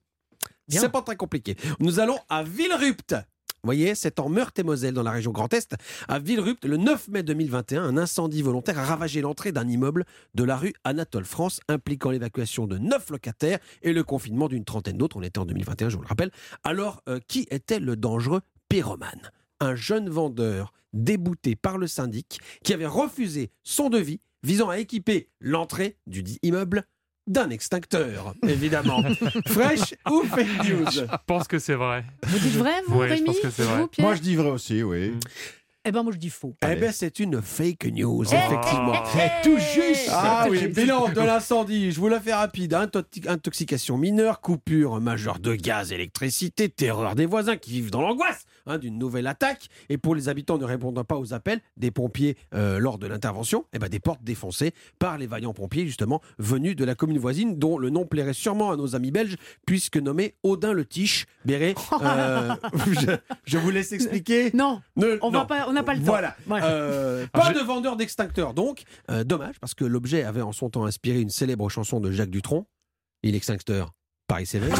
C'est pas très compliqué. Nous allons à Villerupt. Vous voyez, c'est en Meurthe-et-Moselle, dans la région Grand Est. À Villerupt, le 9 mai 2021, un incendie volontaire a ravagé l'entrée d'un immeuble de la rue Anatole France, impliquant l'évacuation de 9 locataires et le confinement d'une trentaine d'autres. On était en 2021, je vous le rappelle. Alors, euh, qui était le dangereux pyromane? Un jeune vendeur débouté par le syndic qui avait refusé son devis visant à équiper l'entrée du dit immeuble d'un extincteur, évidemment. Fresh ou fake news Je pense que c'est vrai. Vous dites vrai, vous, Ouais, je Rémi pense que c'est vrai. Vous, Moi, je dis vrai aussi, oui. Eh ben, moi, je dis faux. Eh bien, c'est une fake news, Eh, effectivement. eh, tout juste Ah oui, bilan de l'incendie, je vous la fais rapide. Intoxi- Intoxication mineure, coupure majeure de gaz, électricité, terreur des voisins qui vivent dans l'angoisse hein, d'une nouvelle attaque. Et pour les habitants ne répondant pas aux appels des pompiers euh, lors de l'intervention, eh ben, des portes défoncées par les vaillants pompiers, justement, venus de la commune voisine, dont le nom plairait sûrement à nos amis belges, puisque nommé Odin le Tiche. Béret, euh, je, je vous laisse expliquer. Non, Ne- on va non. pas- on n'a pas le temps. Voilà. Voilà. Euh, pas de vendeur d'extincteurs, donc. Euh, dommage, parce que l'objet avait en son temps inspiré une célèbre chanson de Jacques Dutronc. Il extincteur, Paris s'éveille.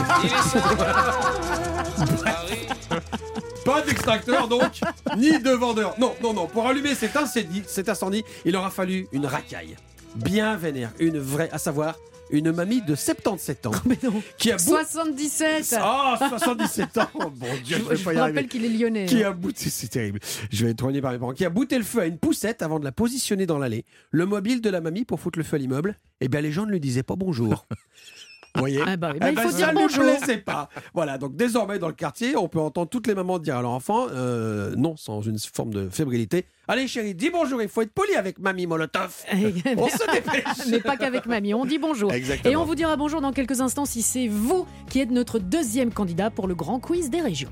Pas d'extincteur donc, ni de vendeur. Non, non, non. Pour allumer cet incendie, cet incendie, il aura fallu une racaille. Bien vénère, une vraie, à savoir une mamie de 77 ans. Qui a bou- 77 Ah, 77 ans Bon Dieu, Je, je vais je pas vous y arriver. rappelle qu'il est lyonnais. Qui hein. a bouté, c'est terrible. Je vais être rogné par mes parents. Qui a bouté le feu à une poussette avant de la positionner dans l'allée. Le mobile de la mamie pour foutre le feu à l'immeuble. Eh bien, les gens ne lui disaient pas bonjour. Vous voyez Ah bah oui, bah, Eh il faut dire bonjour. plaisait pas. Voilà, donc désormais dans le quartier, on peut entendre toutes les mamans dire à leur enfant, euh, non, sans une forme de fébrilité. Allez chérie, dis bonjour, il faut être poli avec mamie Molotov. on se dépêche. Mais pas qu'avec mamie, on dit bonjour. Exactement. Et on vous dira bonjour dans quelques instants si c'est vous qui êtes notre deuxième candidat pour le grand quiz des régions.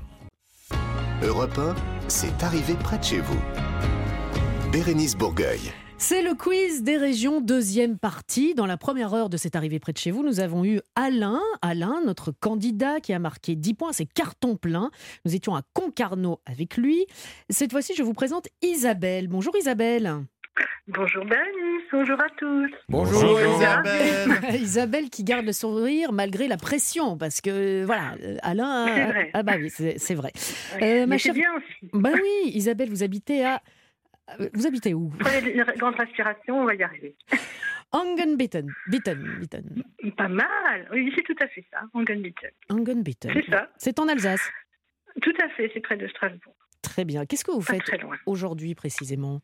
Europe 1, c'est arrivé près de chez vous. Bérénice Bourgueil. C'est le quiz des régions, deuxième partie. Dans la première heure de cette arrivée près de chez vous, nous avons eu Alain, Alain, notre candidat qui a marqué 10 points, c'est carton plein. Nous étions à Concarneau avec lui. Cette fois-ci, je vous présente Isabelle. Bonjour Isabelle. Bonjour Bérénice, bonjour à tous. Bonjour, Isabelle. Isabelle qui garde le sourire malgré la pression, parce que voilà, euh, Alain. C'est a- vrai. Ah bah oui, c'est vrai. Oui, ma chère- bien aussi. Bah oui, Isabelle, vous habitez à. Euh, Vous habitez où Prenez une grande respiration, on va y arriver. Angenbitten. Bitten, Bitten. Pas mal, oui, c'est tout à fait ça, Angenbitten. Angenbitten. C'est ça. C'est en Alsace. Tout à fait, c'est près de Strasbourg. Très bien. Qu'est-ce que vous Pas faites aujourd'hui précisément?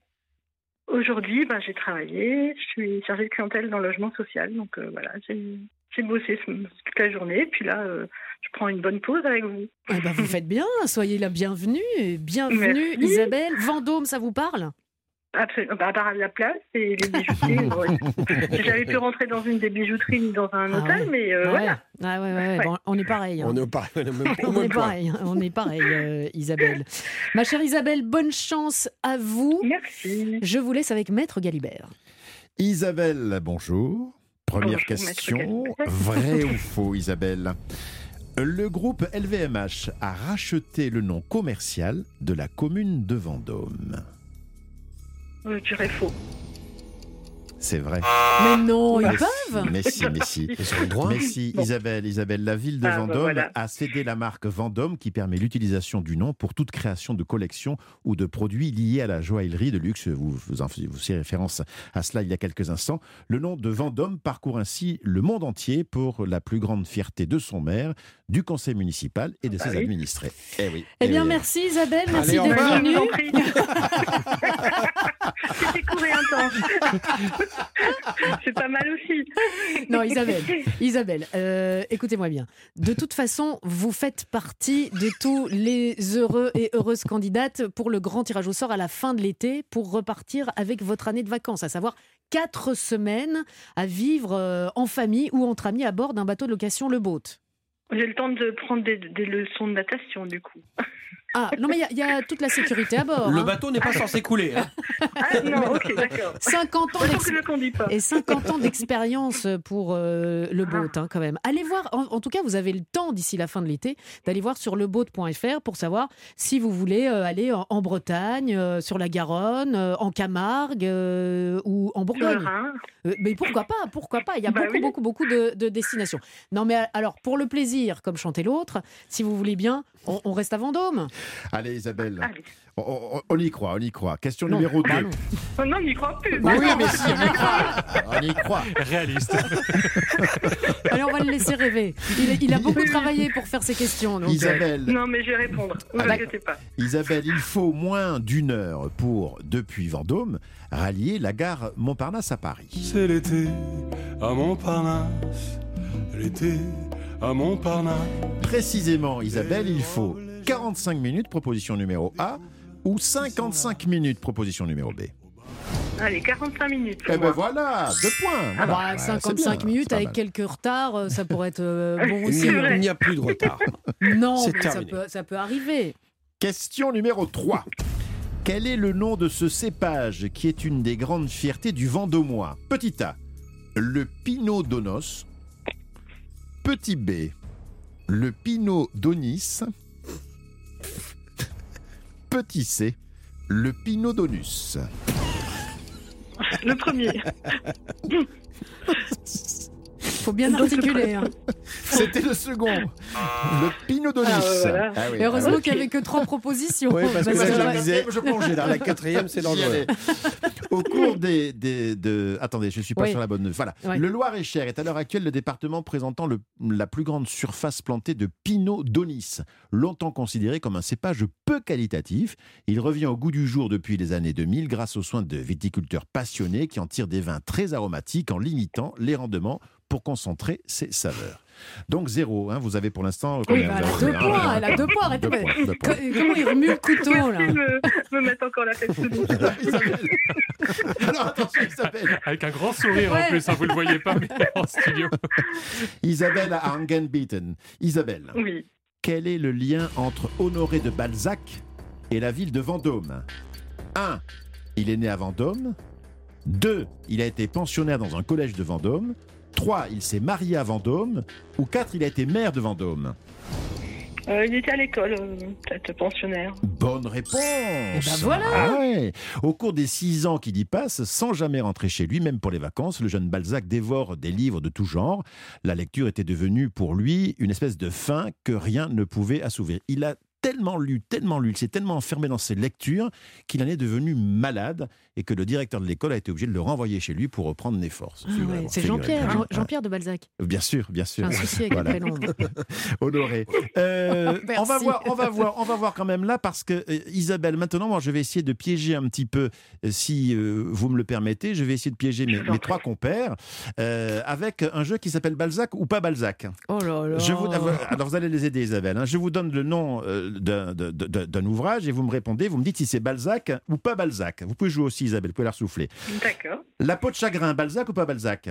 Aujourd'hui, ben, j'ai travaillé, je suis chargée de clientèle dans le logement social, donc euh, voilà, j'ai j'ai bossé toute la journée, puis là, euh, je prends une bonne pause avec vous. Eh ben, vous faites bien, soyez la bienvenue. Bienvenue Merci. Isabelle. Vendôme, ça vous parle? Absolument, bah, à part la place et les bijouteries. ouais. Jamais pu rentrer dans une des bijouteries ni dans un Ah hôtel, ouais. mais euh, Ah ouais. voilà. Ah ouais, ouais, ouais. Ouais. Bon, on est pareil. hein. On est pareil, on est pareil, hein. on est pareil, euh, Isabelle. Ma chère Isabelle, bonne chance à vous. Merci. Je vous laisse avec Maître Galibert. Isabelle, bonjour. Première Bonjour, question, vrai ou faux, Isabelle? Le groupe LVMH a racheté le nom commercial de la commune de Vendôme. Euh, Je dirais faux. C'est vrai. Mais non, ils Mais peuvent si, Mais si, mais si. Ils ont le droit. Mais si, Bon. Isabelle, Isabelle, la ville de Ah, bah Vendôme voilà. a cédé la marque Vendôme qui permet l'utilisation du nom pour toute création de collection ou de produits liés à la joaillerie de luxe. Vous, vous en faisiez vous faisiez référence à cela il y a quelques instants. Le nom de Vendôme parcourt ainsi le monde entier pour la plus grande fierté de son maire, du conseil municipal et de ses oui. administrés. Eh oui. Eh eh bien, oui. merci Isabelle, merci d'être venue. C'était court et intense. C'est pas mal aussi. Non, Isabelle, Isabelle, euh, écoutez-moi bien. De toute façon, vous faites partie de tous les heureux et heureuses candidates pour le grand tirage au sort à la fin de l'été pour repartir avec votre année de vacances, à savoir quatre semaines à vivre euh, en famille ou entre amis à bord d'un bateau de location Le Boat. J'ai le temps de prendre des, des leçons de natation, du coup. Ah, non, mais il y y, a toute la sécurité à bord. Le hein. bateau n'est pas censé couler. hein. Ah non, ok, d'accord. 50 ans pas. et 50 ans d'expérience pour euh, le boat hein, quand même. Allez voir, en, en tout cas vous avez le temps d'ici la fin de l'été d'aller voir sur leboat.fr pour savoir si vous voulez euh, aller en, en Bretagne, euh, sur la Garonne, euh, en Camargue euh, ou en Bourgogne. Euh, mais pourquoi pas Pourquoi pas Il y a Bah beaucoup, oui. beaucoup, beaucoup de, de destinations. Non, mais alors pour le plaisir, comme chantait l'autre, si vous voulez bien, on, on reste à Vendôme. Allez, Isabelle. Allez. On, on- on y croit, on y croit. Question Non, numéro 2. bah non. Non, n'y crois plus. Oui, mais si, on y croit. On y croit. Réaliste. Allez, on va le laisser rêver. Il, il a beaucoup travaillé pour faire ces questions. donc, euh, Isabelle, Non, mais je vais répondre. Ne vous Ah, inquiétez pas. Isabelle, il faut moins d'une heure pour, depuis Vendôme, rallier la gare Montparnasse à Paris. C'est l'été à Montparnasse. L'été à Montparnasse. Précisément, Isabelle, il faut 45 minutes, proposition numéro A, ou 55 minutes, proposition numéro B. Allez, 45 minutes. pour Eh ben moi. voilà, deux points. Ah Voilà. bah, Ouais, c'est 55 bien, minutes avec quelques retards, euh, ça pourrait être euh, bon aussi. il n'y a plus de retard. Non, ça peut, ça peut arriver. Question numéro 3. Quel est le nom de ce cépage qui est une des grandes fiertés du Vendômois Petit A, le Pinot Donos. Petit B, le Pinot Donis. Petit C, le Pinot Donus. Le premier. Faut bien articuler. hein. C'était le second, le Pinot Donis. Ah, voilà. Ah oui, heureusement ah oui. qu'il n'y avait que trois propositions. Oui, parce que là, que- je disais, je plongeais là. la quatrième, c'est dangereux. Au cours des, des- de... Attendez, je suis pas Oui. sur la bonne... Voilà. Oui. Le Loir-et-Cher est à l'heure actuelle le département présentant le- la plus grande surface plantée de Pinot Donis. Longtemps considéré comme un cépage peu qualitatif, il revient au goût du jour depuis les années 2000 grâce aux soins de viticulteurs passionnés qui en tirent des vins très aromatiques en limitant les rendements pour concentrer ses saveurs. Donc zéro, hein, vous avez pour l'instant... Oui, combien bah, vous elle a deux points, elle a deux points. Arrêtez, Deux mais- points, deux points. Co- Comment il remue le couteau là Merci de me, me mettre encore la tête sous l'eau. Alors attention Isabelle Avec un grand sourire Ouais. en plus, hein, vous le voyez pas, mais en studio. Isabelle à Angenbieten. Isabelle, Oui. quel est le lien entre Honoré de Balzac et la ville de Vendôme? 1. Il est né à Vendôme. 2. Il a été pensionnaire dans un collège de Vendôme. 3. Il s'est marié à Vendôme. Ou 4. Il a été maire de Vendôme. Euh, il était à l'école, euh, peut-être pensionnaire. Bonne réponse ben voilà. Ah ouais. Au cours des six ans qu'il y passe, sans jamais rentrer chez lui, même pour les vacances, le jeune Balzac dévore des livres de tout genre. La lecture était devenue pour lui une espèce de faim que rien ne pouvait assouvir. Il a tellement lu, tellement lu, il s'est tellement enfermé dans ses lectures qu'il en est devenu malade. Et que le directeur de l'école a été obligé de le renvoyer chez lui pour reprendre des forces. Ah ouais, C'est. Jean-Pierre, Jean- Ah, Jean-Pierre de Balzac. Bien sûr, bien sûr. Un souci avec Voilà. Honoré. Euh, on va voir, on va voir, on va voir quand même là parce que euh, Isabelle, maintenant, moi, je vais essayer de piéger un petit peu, euh, si euh, vous me le permettez, je vais essayer de piéger mes, mes trois compères avec un jeu qui s'appelle Balzac ou pas Balzac. Oh là là. Je vous, alors vous allez les aider, Isabelle. hein. Je vous donne le nom d'un ouvrage et vous me répondez, vous me dites si c'est Balzac ou pas Balzac. Vous pouvez jouer aussi, Isabelle, vous pouvez la souffler. D'accord. La peau de chagrin, Balzac ou pas Balzac?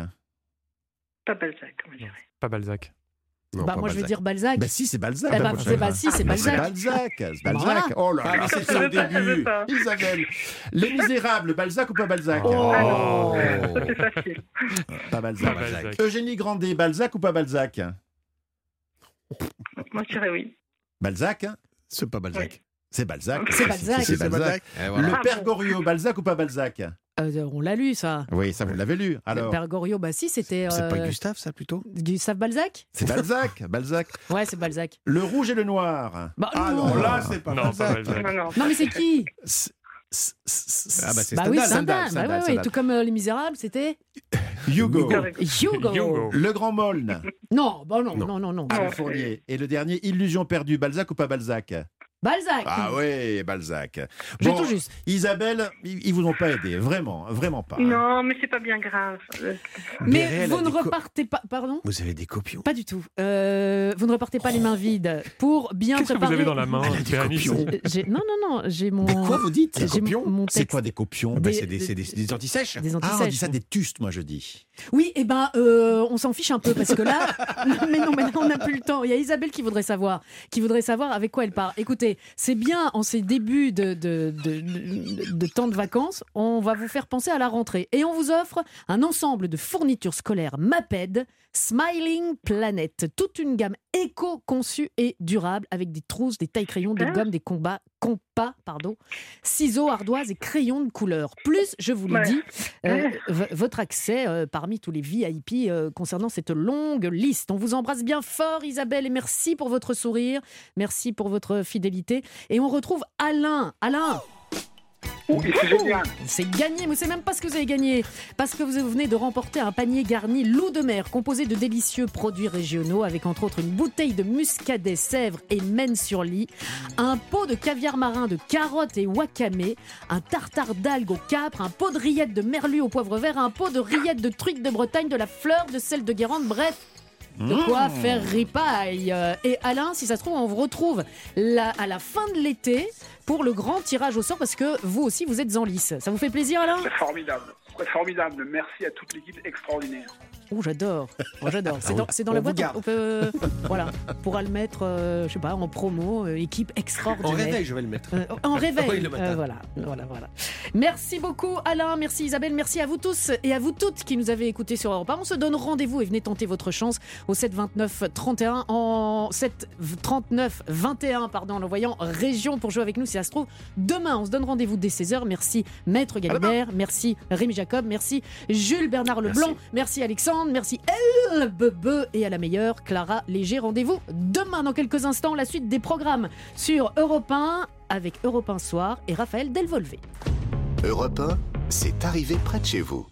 Pas Balzac, on dirait. Pas Balzac. bah, moi, je vais dire Balzac. Bah si, c'est Balzac. Eh bah, c'est- chagrin. bah, si, c'est Balzac. Balzac. c'est Balzac. Oh là Ah, là, c'est je au veux pas, je veux début. pas. Isabelle. Les Misérables, Balzac ou pas Balzac? Oh. Ah non, ça, c'est facile. Pas Balzac. Pas Balzac. Eugénie Grandet, Balzac ou pas Balzac? Moi, je dirais oui. Balzac C'est pas Balzac. C'est Balzac. C'est Balzac. C'est C'est Balzac. Voilà. Le Ah Père. Goriot, Balzac ou pas Balzac? Euh, on l'a lu, ça. Oui, ça vous l'avez lu. Le Alors, Père Goriot, bah si, c'était. C'est pas euh, Gustave, ça, plutôt? Gustave Balzac? C'est Balzac. Balzac. Ouais, c'est Balzac. Le Rouge et le Noir. Bah, Alors non. là, c'est pas Non, pas Balzac. Non, non. Non, mais c'est qui? Ah bah c'est Bah oui, Stendhal. Stendhal. Bah ouais, ouais, tout comme euh, Les Misérables, c'était Hugo. Hugo. Hugo. Le Grand Molne. Non, bah non, Non. non, non, non. Alain Non, Fournier. Et le dernier, Illusion perdue, Balzac ou pas Balzac? Balzac. Ah oui, Balzac. Tout juste. Isabelle, ils vous ont pas aidé, vraiment, vraiment pas. hein. Non, mais c'est pas bien grave. Mais vous ne repartez pas. Pardon? Vous avez des copions. Pas du tout. Euh, vous ne repartez pas les mains vides pour bien Qu'est-ce que vous avez dans la main, Elle a des copions. Euh, Non, non, non. J'ai mon. Des quoi vous dites Des copions? mon C'est quoi des copions? Bah, Des- c'est des, des- des, des antisèches. Des Ah, on dit antisèches. ça des tustes, moi je dis. Oui, et ben, euh, on s'en fiche un peu parce que là, mais non, mais là, on n'a plus le temps. Il y a Isabelle qui voudrait savoir, qui voudrait savoir avec quoi elle part. Écoutez, c'est bien en ces débuts de, de, de, de- de temps de vacances, on va vous faire penser à la rentrée et on vous offre un ensemble de fournitures scolaires MAPED. Smiling Planet, toute une gamme éco-conçue et durable avec des trousses, des tailles crayons, des gommes, des combats, compas, pardon, ciseaux, ardoises et crayons de couleur. Plus, je vous le dis, euh, votre accès euh, parmi tous les VIP euh, concernant cette longue liste. On vous embrasse bien fort, Isabelle, et merci pour votre sourire, merci pour votre fidélité. Et on retrouve Alain. Alain C'est génial. c'est gagné, mais vous savez même pas ce que vous avez gagné. Parce que vous venez de remporter un panier garni loup de mer composé de délicieux produits régionaux avec entre autres une bouteille de muscadet, sèvres et mène sur lit, un pot de caviar marin de carottes et wakame, un tartare d'algues au capre, un pot de rillettes de merlu au poivre vert, un pot de rillettes de truites de Bretagne, de la fleur de sel de Guérande, bref. De quoi Mmh. faire ripaille. Euh, Et Alain, si ça se trouve, on vous retrouve la- à la fin de l'été pour le grand tirage au sort parce que vous aussi, vous êtes en lice. Ça vous fait plaisir, Alain? C'est formidable. C'est formidable. Merci à toute l'équipe extraordinaire. Oh, j'adore. Oh, j'adore. C'est dans, c'est la boîte. On peut, voilà, pourra le mettre, euh, je sais pas, en promo, euh, équipe extraordinaire. En réveil, je vais le mettre. Euh, en réveil. Oui, le matin. Euh, voilà, voilà, voilà. Merci beaucoup, Alain. Merci, Isabelle. Merci à vous tous et à vous toutes qui nous avez écoutés sur Europe 1. On se donne rendez-vous et venez tenter votre chance au 7 29 31 en 7 39 21 pardon en envoyant région pour jouer avec nous si ça se trouve demain. On se donne rendez-vous dès 16h. Merci Maître Galibert, merci Rémi Jacob, merci Jules Bernard Leblanc, merci, Alexandre, merci Elle Bebe et à la meilleure Clara Léger. Rendez-vous demain dans quelques instants la suite des programmes sur Europe 1 avec Europe 1 Soir et Raphaël Delvolvé. Europe 1, c'est arrivé près de chez vous.